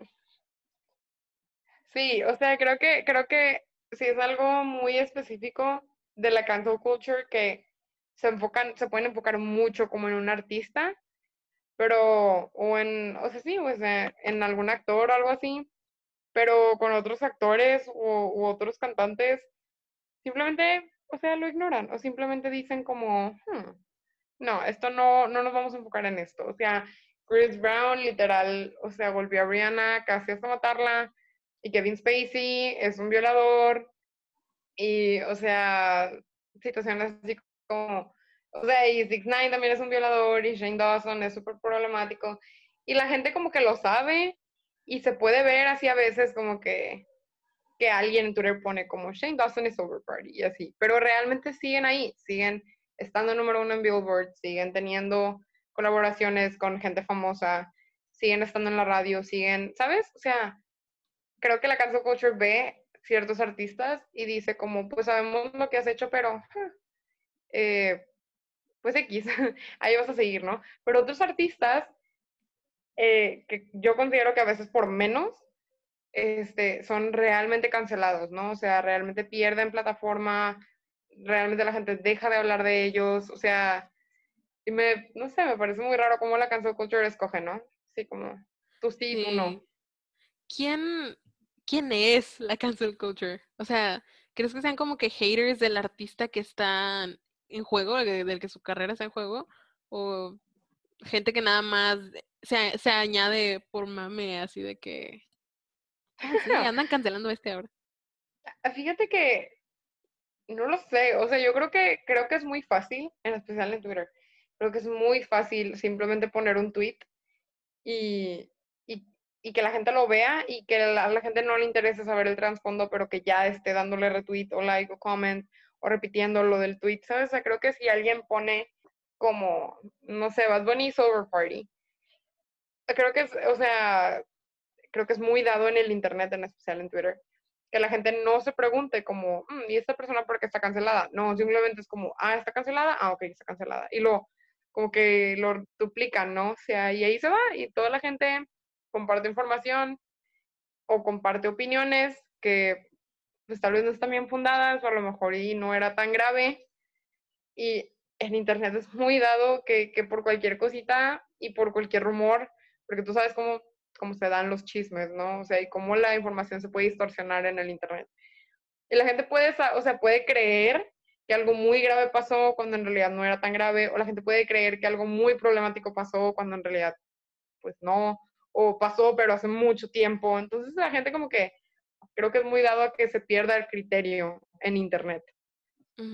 sí, o sea, creo que, creo que sí es algo muy específico de la cancel culture que se enfocan, se pueden enfocar mucho como en un artista, pero, o en, o sea, sí, pues en algún actor o algo así, pero con otros actores o, u otros cantantes, simplemente, o sea, lo ignoran, o simplemente dicen como, hmm, no, esto no, no nos vamos a enfocar en esto. O sea, Chris Brown literal, o sea, volvió a Brianna casi hasta matarla, y Kevin Spacey es un violador y, o sea, situaciones así como, o sea, y Six Nine también es un violador y Shane Dawson es súper problemático y la gente como que lo sabe y se puede ver así a veces como que, que alguien en Twitter pone como Shane Dawson is over party y así, pero realmente siguen ahí, siguen estando número uno en Billboard, siguen teniendo colaboraciones con gente famosa, siguen estando en la radio, siguen, ¿sabes? O sea, creo que la cancel culture ve ciertos artistas y dice como, pues sabemos lo que has hecho, pero eh, pues X, [laughs] ahí vas a seguir, ¿no? Pero otros artistas eh, que yo considero que a veces por menos este, son realmente cancelados, ¿no? O sea, realmente pierden plataforma, realmente la gente deja de hablar de ellos, o sea, y me, no sé, me parece muy raro cómo la cancel culture escoge, ¿no? Sí, como tú sí, tú no. ¿Quién, ¿Quién es la cancel culture? O sea, ¿crees que sean como que haters del artista que está en juego, del que su carrera está en juego? ¿O gente que nada más se, se añade por mame así de que... Ah, sí, andan cancelando este ahora. Ah, fíjate que no lo sé, o sea, yo creo que creo que es muy fácil, en especial en Twitter. Creo que es muy fácil simplemente poner un tweet y, y, que la gente lo vea y que a la, gente no le interese saber el trasfondo, pero que ya esté dándole retweet o like o comment o repitiendo lo del tweet, ¿sabes? O sea, creo que si alguien pone como, no sé, Bad Bunny Over Party, creo que es, o sea, creo que es muy dado en el internet, en especial en Twitter, que la gente no se pregunte como, mm, ¿y esta persona por qué está cancelada? No, simplemente es como, ah, está cancelada, ah, ok, está cancelada. Y lo, como que lo duplican, ¿no? O sea, y ahí se va y toda la gente comparte información o comparte opiniones que pues tal vez no están bien fundadas o a lo mejor y no era tan grave. Y en internet es muy dado que, que por cualquier cosita y por cualquier rumor, porque tú sabes cómo cómo se dan los chismes, ¿no? O sea, y cómo la información se puede distorsionar en el Internet. Y la gente puede, o sea, puede creer que algo muy grave pasó cuando en realidad no era tan grave, o la gente puede creer que algo muy problemático pasó cuando en realidad, pues no, o pasó pero hace mucho tiempo. Entonces la gente como que creo que es muy dado a que se pierda el criterio en Internet.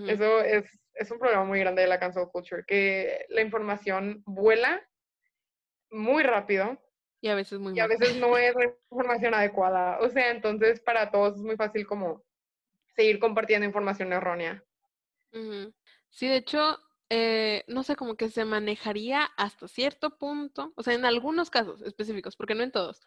Eso es, es un problema muy grande de la cancel culture, que la información vuela muy rápido y a veces muy Y a veces no [laughs] es información adecuada. O sea, entonces para todos es muy fácil como seguir compartiendo información errónea. Sí, de hecho, eh, no sé, como que se manejaría hasta cierto punto, o sea, en algunos casos específicos, porque no en todos,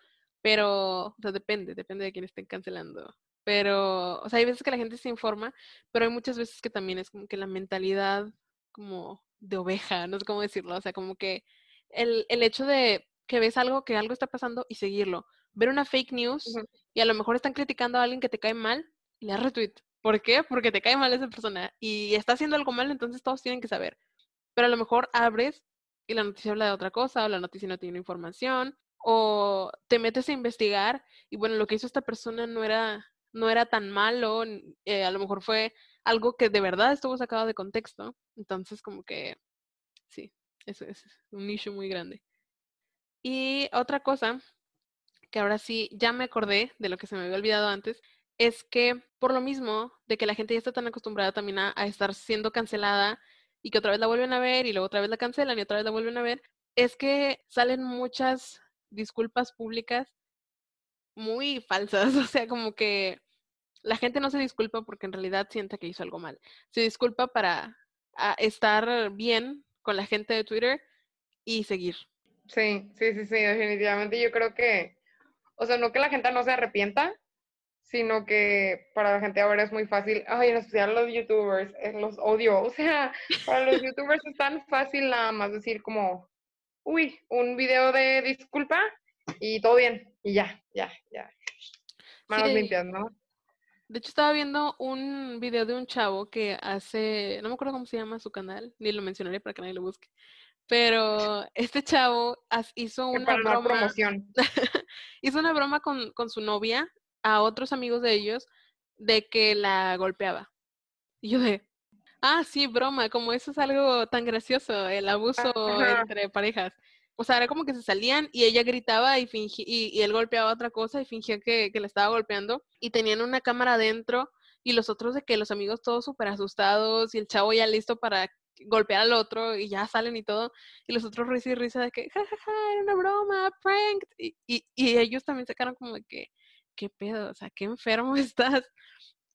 pero, o sea, depende, depende de quién estén cancelando. Pero, o sea, hay veces que la gente se informa, pero hay muchas veces que también es como que la mentalidad como de oveja, no sé cómo decirlo, o sea, como que el, el hecho de que ves algo, que algo está pasando y seguirlo. Ver una fake news y a lo mejor están criticando a alguien que te cae mal y le das retweet. ¿Por qué? Porque te cae mal esa persona y está haciendo algo mal, entonces todos tienen que saber. Pero a lo mejor abres y la noticia habla de otra cosa o la noticia no tiene información o te metes a investigar y bueno, lo que hizo esta persona no era no era tan malo, eh, a lo mejor fue algo que de verdad estuvo sacado de contexto. Entonces, como que sí, eso es un nicho muy grande. Y otra cosa, que ahora sí ya me acordé de lo que se me había olvidado antes, es que por lo mismo de que la gente ya está tan acostumbrada también a, estar siendo cancelada y que otra vez la vuelven a ver y luego otra vez la cancelan y otra vez la vuelven a ver, es que salen muchas disculpas públicas muy falsas, [laughs] o sea, como que la gente no se disculpa porque en realidad siente que hizo algo mal. Se disculpa para estar bien con la gente de Twitter y seguir. Sí, sí, sí, sí, definitivamente yo creo que, o sea, no que la gente no se arrepienta, sino que para la gente ahora es muy fácil, ay, en especial los youtubers, eh, los odio, [laughs] o sea, para los [laughs] youtubers es tan fácil nada más decir como, uy, un video de disculpa y todo bien, y ya, ya, ya. Manos limpias, ¿no? De hecho, estaba viendo un video de un chavo que hace, no me acuerdo cómo se llama su canal, ni lo mencionaré para que nadie lo busque, pero [laughs] este chavo hizo una broma. [laughs] hizo una broma con, con, su novia a otros amigos de ellos de que la golpeaba. Y yo de, ah, sí, broma, como eso es algo tan gracioso, el abuso entre parejas. O sea, era como que se salían y ella gritaba y, fingía, y, él golpeaba otra cosa y fingía que, que le estaba golpeando. Y tenían una cámara adentro y los otros de que los amigos todos súper asustados y el chavo ya listo para golpear al otro y ya salen y todo, y los otros risa y risa de que, jajaja, era una broma, prank, y, y, y ellos también sacaron como de que, ¿qué pedo? O sea, qué enfermo [laughs] estás.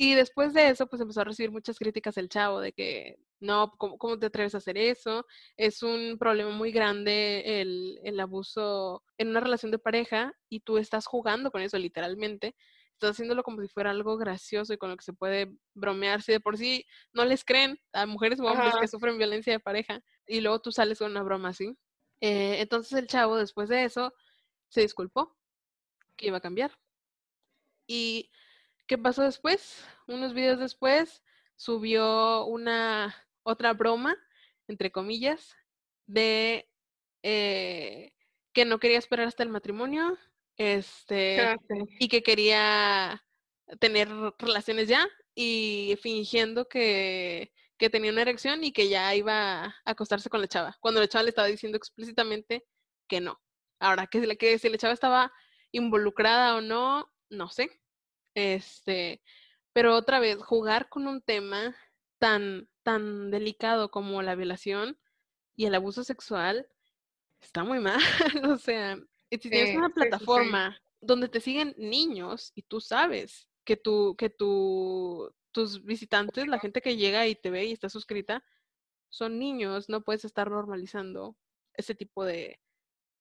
Y después de eso, pues empezó a recibir muchas críticas el chavo de que no, ¿cómo, te atreves a hacer eso? Es un problema muy grande el, el, abuso en una relación de pareja y tú estás jugando con eso literalmente. Estás haciéndolo como si fuera algo gracioso y con lo que se puede bromear. Si de por sí no les creen a mujeres o hombres que sufren violencia de pareja y luego tú sales con una broma así. Eh, entonces el chavo después de eso se disculpó que iba a cambiar. ¿Y qué pasó después? Unos videos después subió una otra broma, entre comillas, de eh, que no quería esperar hasta el matrimonio, este, Ah, y que quería tener relaciones ya, y fingiendo que, que tenía una erección y que ya iba a acostarse con la chava, cuando la chava le estaba diciendo explícitamente que no. Ahora, que si la, que si la chava estaba involucrada o no, no sé. Este, pero otra vez, jugar con un tema tan, tan delicado como la violación y el abuso sexual está muy mal. [laughs] o sea, si tienes una plataforma donde te siguen niños y tú sabes que, tu, que tu, tus visitantes, la gente que llega y te ve y está suscrita, son niños, no puedes estar normalizando ese tipo de,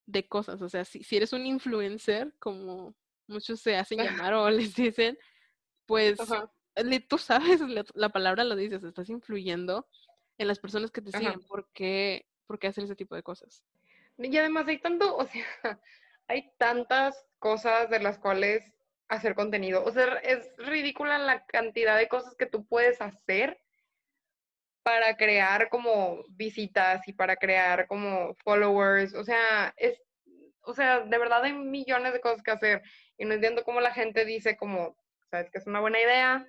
de cosas. O sea, si, si eres un influencer, como muchos se hacen [laughs] llamar o les dicen, pues tú sabes, [laughs] la, palabra lo dices, estás influyendo en las personas que te siguen. ¿Por qué, ¿Por qué hacer ese tipo de cosas? Y además hay tanto, o sea, [laughs] hay tantas cosas de las cuales hacer contenido. O sea, es ridícula la cantidad de cosas que tú puedes hacer para crear como visitas y para crear como followers. O sea, es, o sea, de verdad hay millones de cosas que hacer. Y no entiendo cómo la gente dice como, sabes que es una buena idea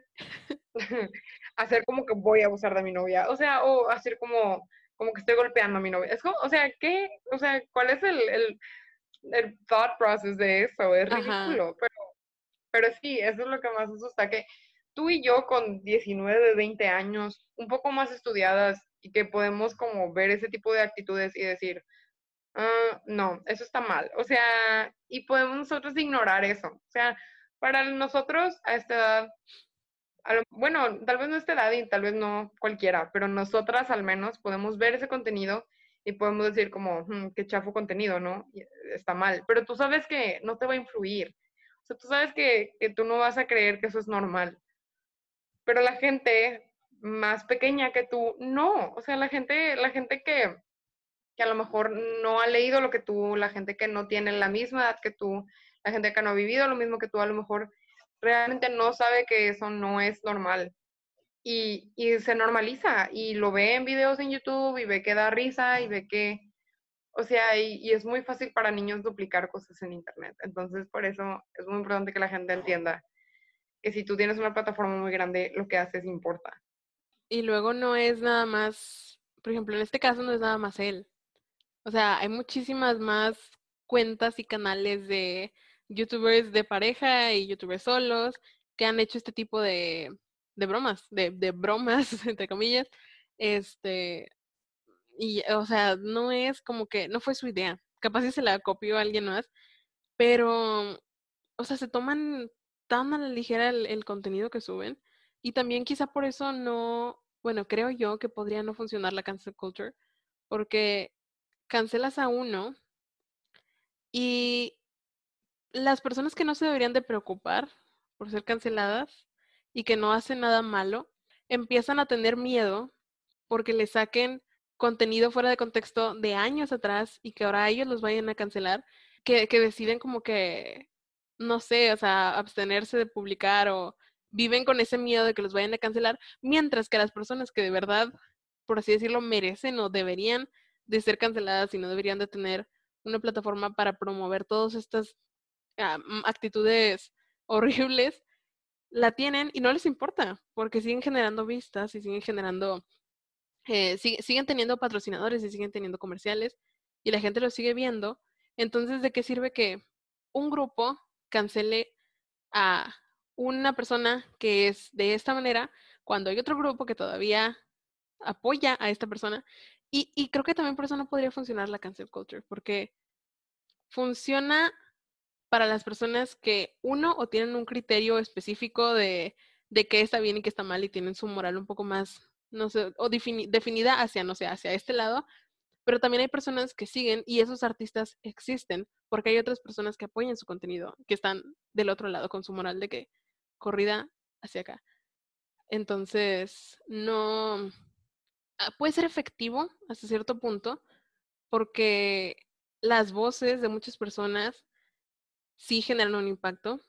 [laughs] hacer como que voy a abusar de mi novia. O sea, o hacer como, como que estoy golpeando a mi novia. Es como, o sea, ¿qué? O sea, ¿cuál es el, el, el thought process de eso? Es ridículo. Pero, pero sí, eso es lo que más asusta, que tú y yo con 19, 20 años, un poco más estudiadas y que podemos como ver ese tipo de actitudes y decir, ah, no, eso está mal. O sea, y podemos nosotros ignorar eso. O sea, para nosotros a esta edad, bueno, tal vez no esta edad y tal vez no cualquiera, pero nosotras al menos podemos ver ese contenido y podemos decir como, hmm, qué chafo contenido, ¿no? está mal, pero tú sabes que no te va a influir. O sea, tú sabes que, que tú no vas a creer que eso es normal. Pero la gente más pequeña que tú, no. O sea, la gente, la gente que, que a lo mejor no ha leído lo que tú, la gente que no tiene la misma edad que tú, la gente que no ha vivido lo mismo que tú, a lo mejor realmente no sabe que eso no es normal. Y, y, se normaliza y lo ve en videos en YouTube y ve que da risa y ve que, o sea, y, y, es muy fácil para niños duplicar cosas en Internet. Entonces, por eso es muy importante que la gente entienda que si tú tienes una plataforma muy grande, lo que haces importa. Y luego no es nada más, por ejemplo, en este caso no es nada más él. O sea, hay muchísimas más cuentas y canales de youtubers de pareja y youtubers solos que han hecho este tipo de, de bromas, de, de, bromas, [laughs] entre comillas. Este, y, o sea, no es como que, no fue su idea. Capaz si se la copió a alguien más, pero, o sea, se toman tan a la ligera el, el contenido que suben. Y también quizá por eso no, bueno, creo yo que podría no funcionar la cancel culture, porque cancelas a uno y las personas que no se deberían de preocupar por ser canceladas y que no hacen nada malo, empiezan a tener miedo porque le saquen contenido fuera de contexto de años atrás y que ahora ellos los vayan a cancelar, que, que deciden como que, no sé, o sea, abstenerse de publicar o viven con ese miedo de que los vayan a cancelar, mientras que las personas que de verdad, por así decirlo, merecen o deberían de ser canceladas y no deberían de tener una plataforma para promover todas estas Ah, mm, actitudes [laughs] horribles, la tienen y no les importa, porque siguen generando vistas y siguen generando, eh, siguen teniendo patrocinadores y siguen teniendo comerciales y la gente lo sigue viendo. Entonces, ¿de qué sirve que un grupo cancele a una persona que es de esta manera cuando hay otro grupo que todavía apoya a esta persona? Y, creo que también por eso no podría funcionar la cancel culture, porque funciona para las personas que, uno, o tienen un criterio específico de, de qué está bien y qué está mal y tienen su moral un poco más, no sé, o definida hacia, no sé, hacia este lado, pero también hay personas que siguen y esos artistas existen porque hay otras personas que apoyan su contenido, que están del otro lado con su moral de que corrida hacia acá. Entonces, no puede ser efectivo hasta cierto punto porque las voces de muchas personas sí generan un impacto,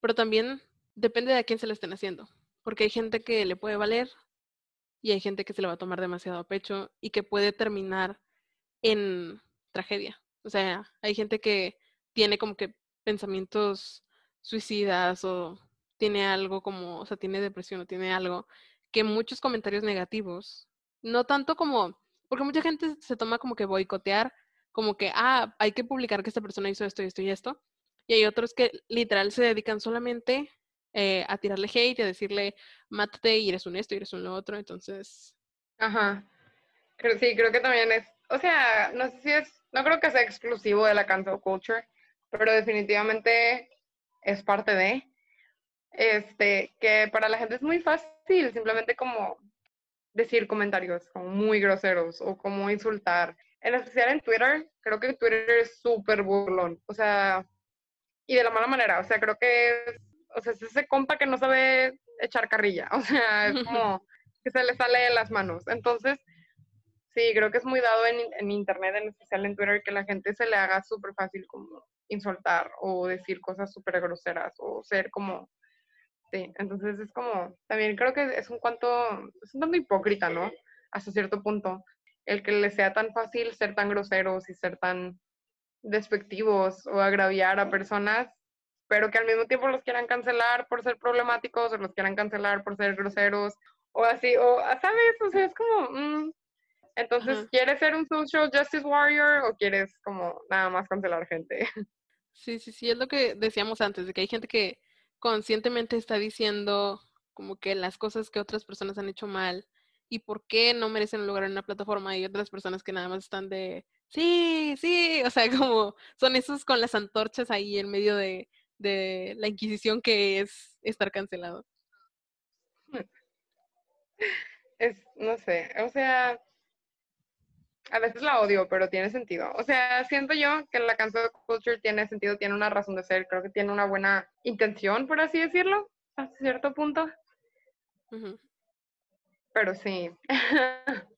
pero también depende de a quién se le estén haciendo, porque hay gente que le puede valer y hay gente que se le va a tomar demasiado a pecho y que puede terminar en tragedia. O sea, hay gente que tiene como que pensamientos suicidas o tiene algo como, o sea, tiene depresión o tiene algo, que muchos comentarios negativos, no tanto como, porque mucha gente se toma como que boicotear, como que, ah, hay que publicar que esta persona hizo esto y esto y esto, y hay otros que literal se dedican solamente eh, a tirarle hate y a decirle, mátate y eres un esto y eres un lo otro, entonces... Ajá. Creo, sí, creo que también es, o sea, no sé si es, no creo que sea exclusivo de la cancel culture, pero definitivamente es parte de, este, que para la gente es muy fácil simplemente como decir comentarios como muy groseros o como insultar. En especial en Twitter, creo que Twitter es súper burlón, o sea, y de la mala manera, o sea, creo que es, o sea, es ese compa que no sabe echar carrilla, [laughs] o sea, es como [laughs] que se le sale de las manos. Entonces, sí, creo que es muy dado en, en Internet, en especial en Twitter, que la gente se le haga súper fácil como insultar o decir cosas súper groseras o ser como Sí, entonces es como, también creo que es un cuanto, es un tanto hipócrita, ¿no? Hasta cierto punto, el que le sea tan fácil ser tan groseros y ser tan despectivos o agraviar a personas, pero que al mismo tiempo los quieran cancelar por ser problemáticos o los quieran cancelar por ser groseros o así, o, ¿sabes? O sea, es como, mm, entonces, ¿quieres ser un social justice warrior o quieres como nada más cancelar gente? [laughs] Sí, sí, sí, es lo que decíamos antes, de que hay gente que conscientemente está diciendo como que las cosas que otras personas han hecho mal y por qué no merecen un lugar en una plataforma y otras personas que nada más están de sí, sí, o sea, [laughs] como son esos con las antorchas ahí en medio de, de la inquisición que es estar cancelado. [laughs] Es, no sé, o sea, a veces la odio, pero tiene sentido. O sea, siento yo que la cancel culture tiene sentido, tiene una razón de ser, creo que tiene una buena intención, por así decirlo, a cierto punto. Pero sí. [laughs]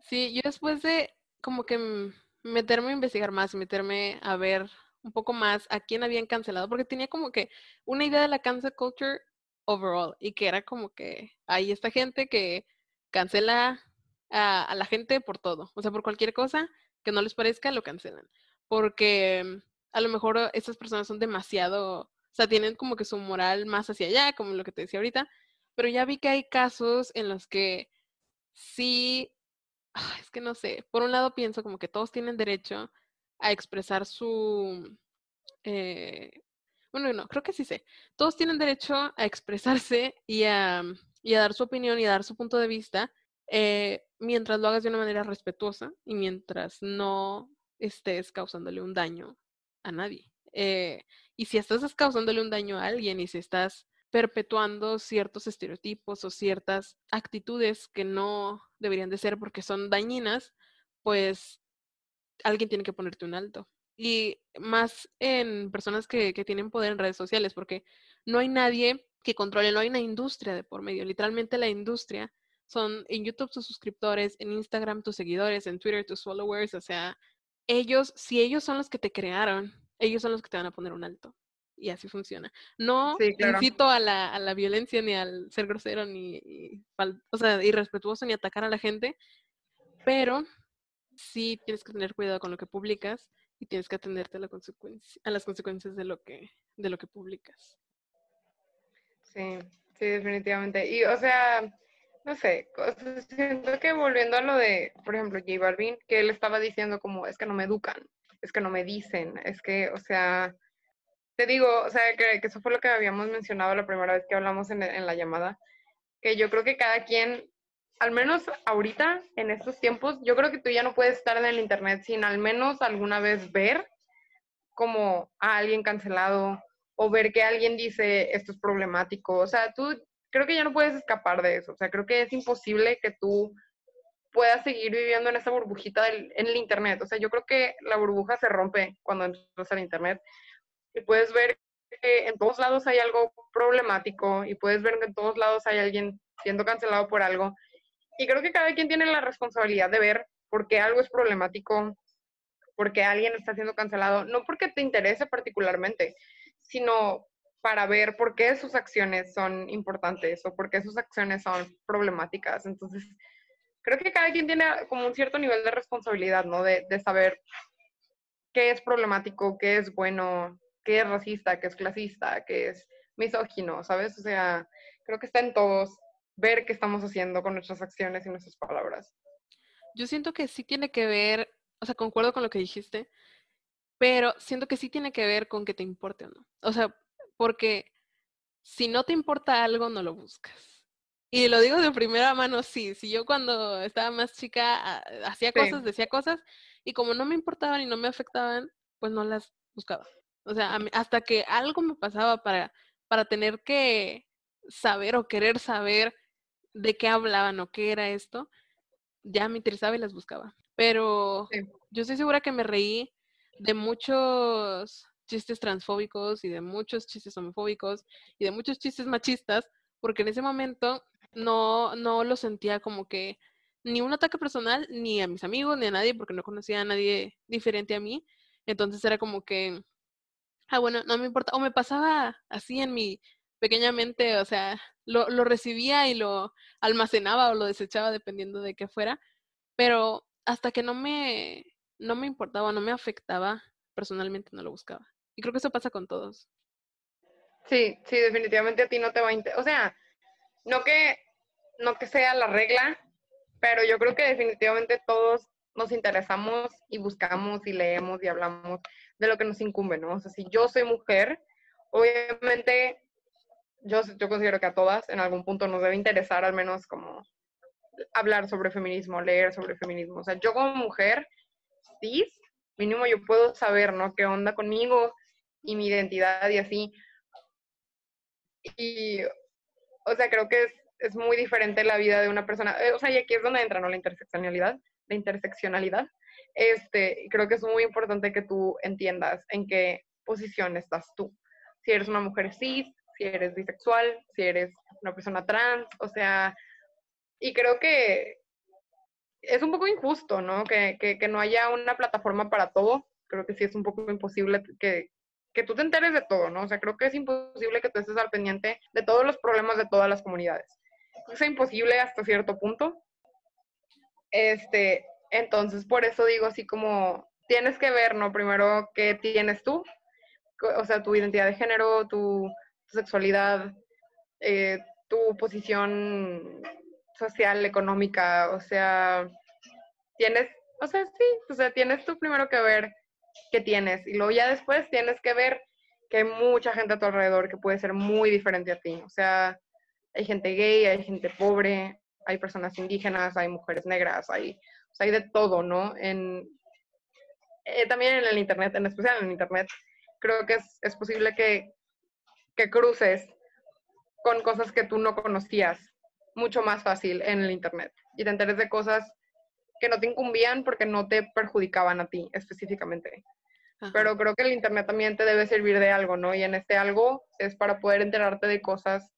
sí, yo después de como que meterme a investigar más, meterme a ver un poco más a quién habían cancelado, porque tenía como que una idea de la cancel culture overall y que era como que hay esta gente que cancela a, la gente por todo, o sea, por cualquier cosa que no les parezca, lo cancelan. Porque mm, a lo mejor estas personas son demasiado, o sea, tienen como que su moral más hacia allá, como lo que te decía ahorita, pero ya vi que hay casos en los que sí, es que no sé, por un lado pienso como que todos tienen derecho a expresar su, eh, bueno, no, creo que sí sé, todos tienen derecho a expresarse y a, y a dar su opinión y a dar su punto de vista, eh, mientras lo hagas de una manera respetuosa y mientras no estés causándole un daño a nadie. Eh, y si estás causándole un daño a alguien y si estás perpetuando ciertos estereotipos o ciertas actitudes que no deberían de ser porque son dañinas, pues alguien tiene que ponerte un alto. Y más en personas que, que tienen poder en redes sociales, porque no hay nadie que controle, no hay una industria de por medio. Literalmente la industria son en YouTube tus suscriptores, en Instagram tus seguidores, en Twitter tus followers, o sea, ellos, si ellos son los que te crearon, ellos son los que te van a poner un alto. Y así funciona. No incito a la, a la, violencia ni al ser grosero ni, o sea, irrespetuoso ni atacar a la gente, pero sí tienes que tener cuidado con lo que publicas y tienes que atenderte a, la consecuencia, a las consecuencias de lo que, de lo que publicas. Sí, sí, definitivamente. Y, o sea, no sé, siento que volviendo a lo de, por ejemplo, J Balvin, que él estaba diciendo como, es que no me educan, es que no me dicen, es que, o sea, te digo, o sea, que, eso fue lo que habíamos mencionado la primera vez que hablamos en, en la llamada, que yo creo que cada quien, al menos ahorita, en estos tiempos, yo creo que tú ya no puedes estar en el Internet sin al menos alguna vez ver como a alguien cancelado o ver que alguien dice esto es problemático. O sea, tú creo que ya no puedes escapar de eso. O sea, creo que es imposible que tú puedas seguir viviendo en esa burbujita del, en el Internet. O sea, yo creo que la burbuja se rompe cuando entras al Internet y puedes ver que en todos lados hay algo problemático y puedes ver que en todos lados hay alguien siendo cancelado por algo. Y creo que cada quien tiene la responsabilidad de ver por qué algo es problemático, por qué alguien está siendo cancelado, no porque te interese particularmente, sino para ver por qué sus acciones son importantes o por qué sus acciones son problemáticas. Entonces, creo que cada quien tiene como un cierto nivel de responsabilidad, ¿no? De, de saber qué es problemático, qué es bueno, qué es racista, qué es clasista, qué es misógino, ¿sabes? O sea, creo que está en todos ver qué estamos haciendo con nuestras acciones y nuestras palabras. Yo siento que sí tiene que ver, o sea, concuerdo con lo que dijiste, pero siento que sí tiene que ver con que te importe o no. O sea, porque si no te importa algo, no lo buscas. Y lo digo de primera mano, sí. Si yo cuando estaba más chica ah, hacía cosas, decía cosas, y como no me importaban y no me afectaban, pues no las buscaba. O sea, hasta que algo me pasaba para, para tener que saber o querer saber de qué hablaban o qué era esto, ya me interesaba y las buscaba. Pero yo estoy segura que me reí de muchos chistes transfóbicos y de muchos chistes homofóbicos y de muchos chistes machistas, porque en ese momento no, no lo sentía como que ni un ataque personal, ni a mis amigos, ni a nadie, porque no conocía a nadie diferente a mí. Entonces era como que, ah, bueno, no me importa. O me pasaba así en mi pequeña mente, o sea, lo, lo recibía y lo almacenaba o lo desechaba dependiendo de qué fuera. Pero hasta que no me, no me importaba, no me afectaba, personalmente no lo buscaba. Y creo que eso pasa con todos. Sí, sí, definitivamente a ti no te va a interesar. O sea, no que, no que sea la regla, pero yo creo que definitivamente todos nos interesamos y buscamos y leemos y hablamos de lo que nos incumbe, ¿no? O sea, si yo soy mujer, obviamente yo, yo considero que a todas en algún punto nos debe interesar al menos como hablar sobre feminismo, leer sobre feminismo. O sea, yo como mujer, sí, mínimo yo puedo saber, ¿no? ¿Qué onda conmigo? Y mi identidad y así. Y, o sea, creo que es, es muy diferente la vida de una persona. Eh, o sea, y aquí es donde entra, ¿no? La interseccionalidad, la interseccionalidad. Este, creo que es muy importante que tú entiendas en qué posición estás tú. Si eres una mujer cis, si eres bisexual, si eres una persona trans, o sea, y creo que es un poco injusto, ¿no? Que, que, que no haya una plataforma para todo. Creo que sí es un poco imposible que, que tú te enteres de todo, ¿no? O sea, creo que es imposible que tú estés al pendiente de todos los problemas de todas las comunidades. Es imposible hasta cierto punto. Este, entonces, por eso digo así como, tienes que ver, ¿no? Primero, ¿qué tienes tú? O sea, tu identidad de género, tu, sexualidad, eh, tu posición social, económica, o sea, tienes, o sea, sí, o sea, tienes tú primero que ver que tienes. Y luego ya después tienes que ver que hay mucha gente a tu alrededor que puede ser muy diferente a ti. O sea, hay gente gay, hay gente pobre, hay personas indígenas, hay mujeres negras, hay, hay de todo, ¿no? En, eh, también en el Internet, en especial en el Internet, creo que es, es posible que, que cruces con cosas que tú no conocías mucho más fácil en el Internet y te enteres de cosas que no te incumbían porque no te perjudicaban a ti específicamente. Pero creo que el Internet también te debe servir de algo, ¿no? Y en este algo es para poder enterarte de cosas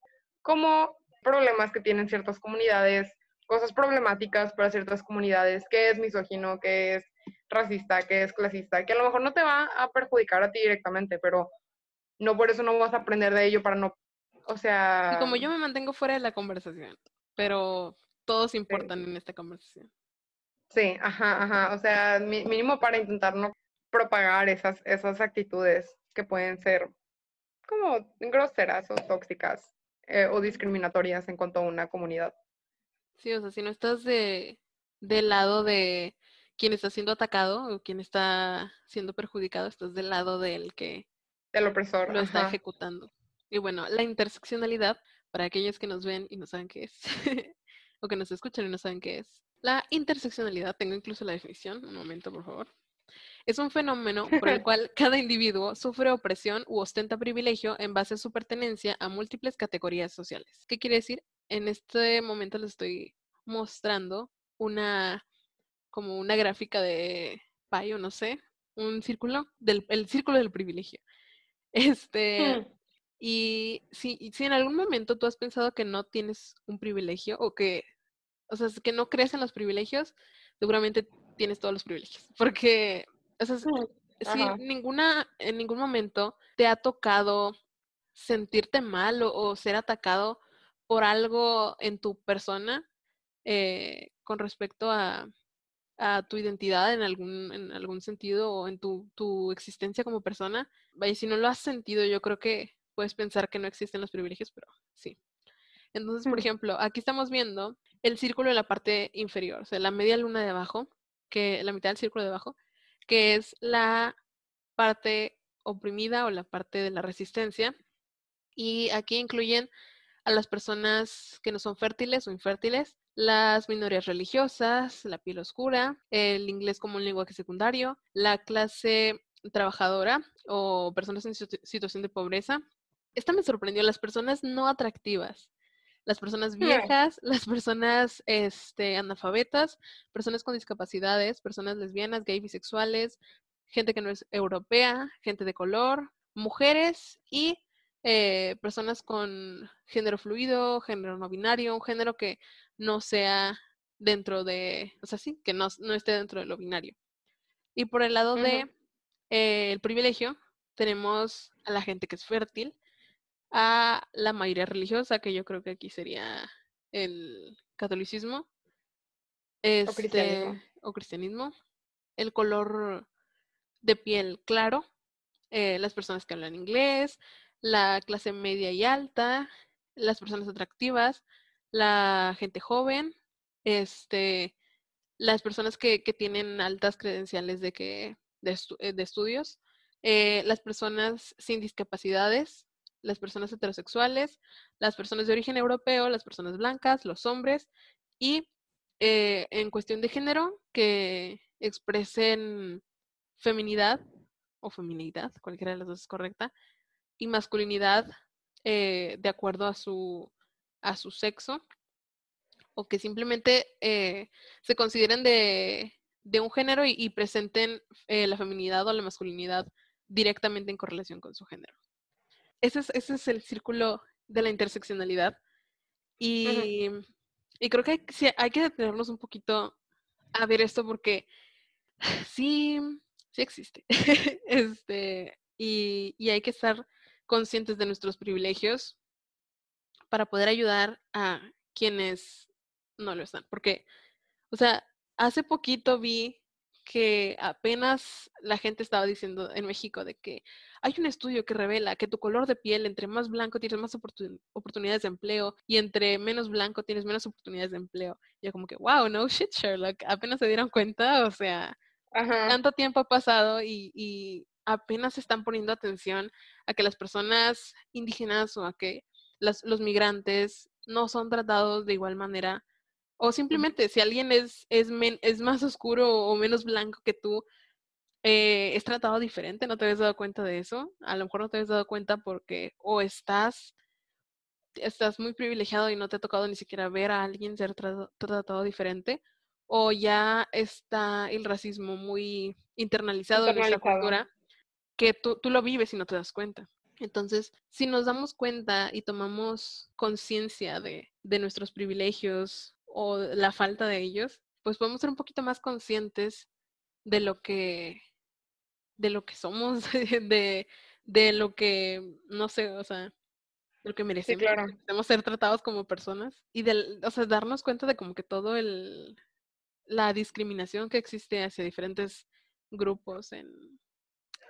como problemas que tienen ciertas comunidades, cosas problemáticas para ciertas comunidades, que es misógino, que es racista, que es clasista, que a lo mejor no te va a perjudicar a ti directamente, pero no por eso no vas a aprender de ello para no, o sea... Y como yo me mantengo fuera de la conversación, pero todos importan en esta conversación. Sí, ajá, ajá. O sea, mínimo para intentar no propagar esas, esas actitudes que pueden ser como groseras o tóxicas eh, o discriminatorias en cuanto a una comunidad. Sí, o sea, si no estás de del lado de quien está siendo atacado o quien está siendo perjudicado, estás del lado del que el opresor lo está ejecutando. Y bueno, la interseccionalidad, para aquellos que nos ven y no saben qué es, [laughs] o que nos escuchan y no saben qué es, la interseccionalidad, tengo incluso la definición, un momento por favor, es un fenómeno por el [laughs] cual cada individuo sufre opresión u ostenta privilegio en base a su pertenencia a múltiples categorías sociales. ¿Qué quiere decir? En este momento les estoy mostrando una como una gráfica de payo, no sé, un círculo del el círculo del privilegio. [laughs] Este, hmm. y si, si en algún momento tú has pensado que no tienes un privilegio o que, o sea, que no crees en los privilegios, seguramente tienes todos los privilegios. [laughs] Porque, o sea, si ninguna, en ningún momento te ha tocado sentirte mal o, ser atacado por algo en tu persona eh, con respecto a, a, tu identidad en algún, en algún sentido o en tu, tu existencia como persona. Vaya, si no lo has sentido, yo creo que puedes pensar que no existen los privilegios, pero sí. Entonces, por ejemplo, aquí estamos viendo el círculo en la parte inferior, o sea, la media luna de abajo, que la mitad del círculo de abajo, que es la parte oprimida o la parte de la resistencia. Y aquí incluyen a las personas que no son fértiles o infértiles, las minorías religiosas, la piel oscura, el inglés como un lenguaje secundario, la clase trabajadora o personas en situación de pobreza. Esta me sorprendió, las personas no atractivas las personas viejas, las personas este, analfabetas, personas con discapacidades, personas lesbianas, gay, bisexuales, gente que no es europea, gente de color, mujeres y eh, personas con género fluido, género no binario, un género que no sea dentro de, o sea, sí, que no, no esté dentro de lo binario. Y por el lado de eh, el privilegio, tenemos a la gente que es fértil, a la mayoría religiosa, que yo creo que aquí sería el catolicismo. Este, o, cristianismo. El color de piel claro, eh, las personas que hablan inglés, la clase media y alta, las personas atractivas, la gente joven, este, las personas que, que tienen altas credenciales de, que, de, eh, estudios, eh, las personas sin discapacidades, las personas heterosexuales, las personas de origen europeo, las personas blancas, los hombres y eh, en cuestión de género que expresen feminidad o feminidad, cualquiera de las dos es correcta, y masculinidad eh, de acuerdo a su, a su sexo o que simplemente eh, se consideren de, de un género y, y presenten la feminidad o la masculinidad directamente en correlación con su género ese es, ese es el círculo de la interseccionalidad. Y, creo que hay, hay, que detenernos un poquito a ver esto porque [sighs] sí, sí existe. [laughs] este, y, y hay que estar conscientes de nuestros privilegios para poder ayudar a quienes no lo están. Porque, o sea, hace poquito vi que apenas la gente estaba diciendo en México de que hay un estudio que revela que tu color de piel, entre más blanco tienes más oportunidades de empleo y entre menos blanco tienes menos oportunidades de empleo. Y yo como que, wow, no shit, Sherlock, apenas se dieron cuenta, o sea, tanto tiempo ha pasado y, y apenas están poniendo atención a que las personas indígenas o a que los migrantes no son tratados de igual manera. O simplemente si alguien es, es, es más oscuro o menos blanco que tú, eh, es tratado diferente, ¿no te habías dado cuenta de eso? A lo mejor no te habías dado cuenta porque o estás, estás muy privilegiado y no te ha tocado ni siquiera ver a alguien ser tratado, diferente, o ya está el racismo muy internalizado, en nuestra cultura, que tú, tú lo vives y no te das cuenta. Entonces, si nos damos cuenta y tomamos conciencia de, de nuestros privilegios o la falta de ellos, pues podemos ser un poquito más conscientes de lo que de lo que somos, [laughs] de, de lo que, no sé, o sea, lo que merecemos. Sí, ser tratados como personas y de, o sea, darnos cuenta de como que todo el, la discriminación que existe hacia diferentes grupos en,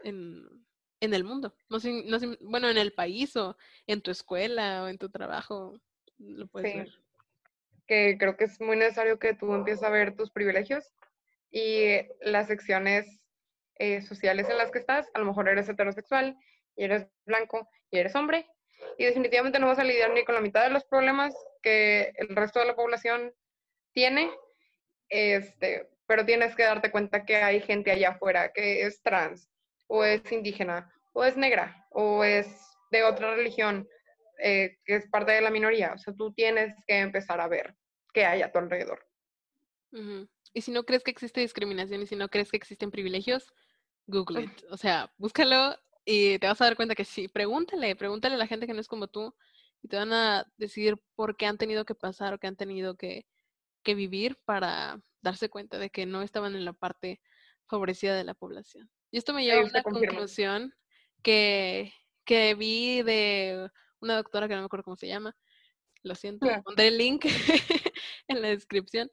en, en el mundo. No sé, no sé, bueno, en el país o en tu escuela o en tu trabajo, lo puedes ver. Que creo que es muy necesario que tú empieces a ver tus privilegios y las secciones eh, sociales en las que estás, a lo mejor eres heterosexual y eres blanco y eres hombre, y definitivamente no vas a lidiar ni con la mitad de los problemas que el resto de la población tiene, este, pero tienes que darte cuenta que hay gente allá afuera que es trans, o es indígena, o es negra, o es de otra religión, eh, que es parte de la minoría. O sea, tú tienes que empezar a ver qué hay a tu alrededor. Y si no crees que existe discriminación y si no crees que existen privilegios, Google it. [laughs] O sea, búscalo y te vas a dar cuenta que sí. Pregúntale, pregúntale a la gente que no es como tú y te van a decir por qué han tenido que pasar o qué han tenido que, que vivir para darse cuenta de que no estaban en la parte favorecida de la población. Y esto me lleva a una conclusión que, que vi de una doctora que no me acuerdo cómo se llama. Lo siento, pondré el link [laughs] en la descripción.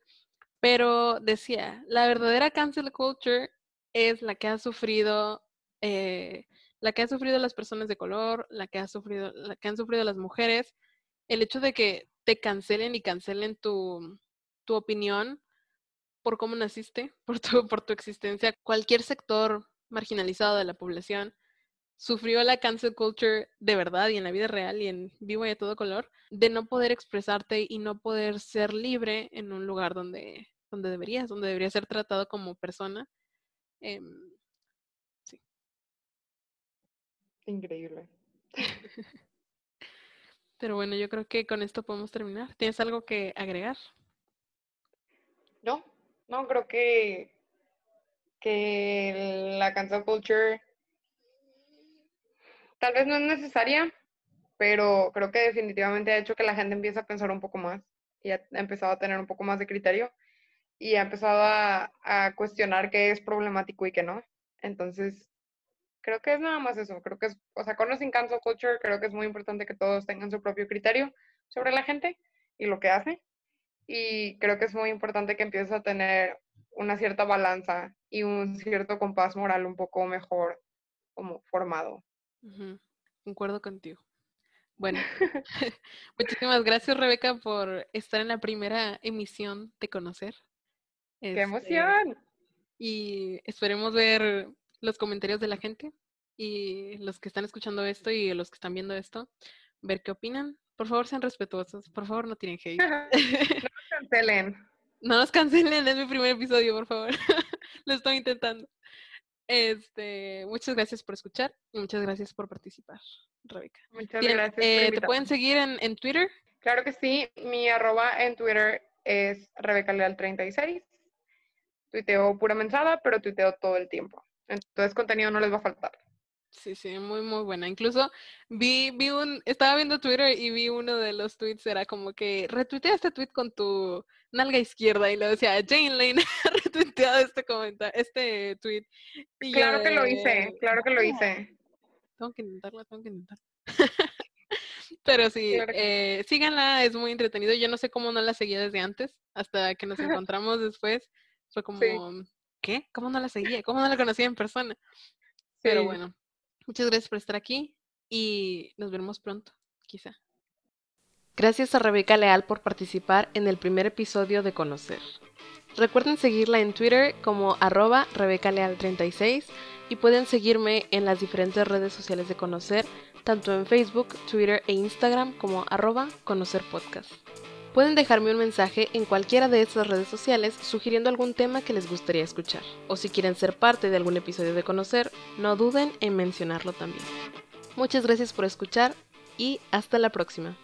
Pero decía, la verdadera cancel culture es la que ha sufrido, eh, la que ha sufrido las personas de color, la que ha sufrido, la que han sufrido las mujeres. El hecho de que te cancelen y cancelen tu, tu opinión por cómo naciste, [laughs] por tu, por tu existencia, cualquier sector marginalizado de la población sufrió la cancel culture de verdad y en la vida real y en vivo y a todo color, de no poder expresarte y no poder ser libre en un lugar donde, donde deberías, donde deberías ser tratado como persona. Em, sí. Increíble. [laughs] Pero bueno, yo creo que con esto podemos terminar. ¿Tienes algo que agregar? No, no, creo que, que la cancel culture tal vez no es necesaria, pero creo que definitivamente ha hecho que la gente empiece a pensar un poco más y ha empezado a tener un poco más de criterio y ha empezado a, cuestionar qué es problemático y qué no. Entonces, creo que es nada más eso. Creo que es, o sea, cancel culture, creo que es muy importante que todos tengan su propio criterio sobre la gente y lo que hace. Y creo que es muy importante que empieces a tener una cierta balanza y un cierto compás moral un poco mejor como formado. Concuerdo contigo. Bueno, [laughs] muchísimas gracias Rebeca por estar en la primera emisión de Conocer. ¡Qué este, emoción! Y esperemos ver los comentarios de la gente y los que están escuchando esto y los que están viendo esto, ver qué opinan. Por favor, sean respetuosos. Por favor, no tienen hate. [laughs] no nos cancelen. [laughs] No nos cancelen, es mi primer episodio, por favor. Lo estoy intentando. Este, muchas gracias por escuchar y muchas gracias por participar, Rebeca. Muchas gracias. Eh, ¿Te pueden seguir en, en, Twitter? Claro que sí. Mi arroba en Twitter es Rebeca Leal 36. Tuiteo pura mensada, pero tuiteo todo el tiempo. Entonces contenido no les va a faltar. Sí, sí, muy, muy buena. Incluso vi, vi un, estaba viendo Twitter y vi uno de los tweets, era como que retuitea este tweet con tu nalga izquierda y lo decía, Jane Lane [laughs] ha retuiteado este comentario, este tweet. claro que lo hice, claro que lo hice. Tengo que intentarlo, tengo que intentarlo. [laughs] Pero sí, eh, síganla, es muy entretenido. Yo no sé cómo no la seguía desde antes, hasta que nos [laughs] encontramos después. Fue como, ¿qué? ¿Cómo no la seguía? ¿Cómo no la conocía en persona? Pero bueno, Muchas gracias por estar aquí y nos vemos pronto, quizá. Gracias a Rebeca Leal por participar en el primer episodio de Conocer. Recuerden seguirla en Twitter como arroba rebecaleal36 y pueden seguirme en las diferentes redes sociales de Conocer, tanto en Facebook, Twitter e Instagram como arroba conocerpodcast. Pueden dejarme un mensaje en cualquiera de estas redes sociales sugiriendo algún tema que les gustaría escuchar. O si quieren ser parte de algún episodio de Conocer, no duden en mencionarlo también. Muchas gracias por escuchar y hasta la próxima.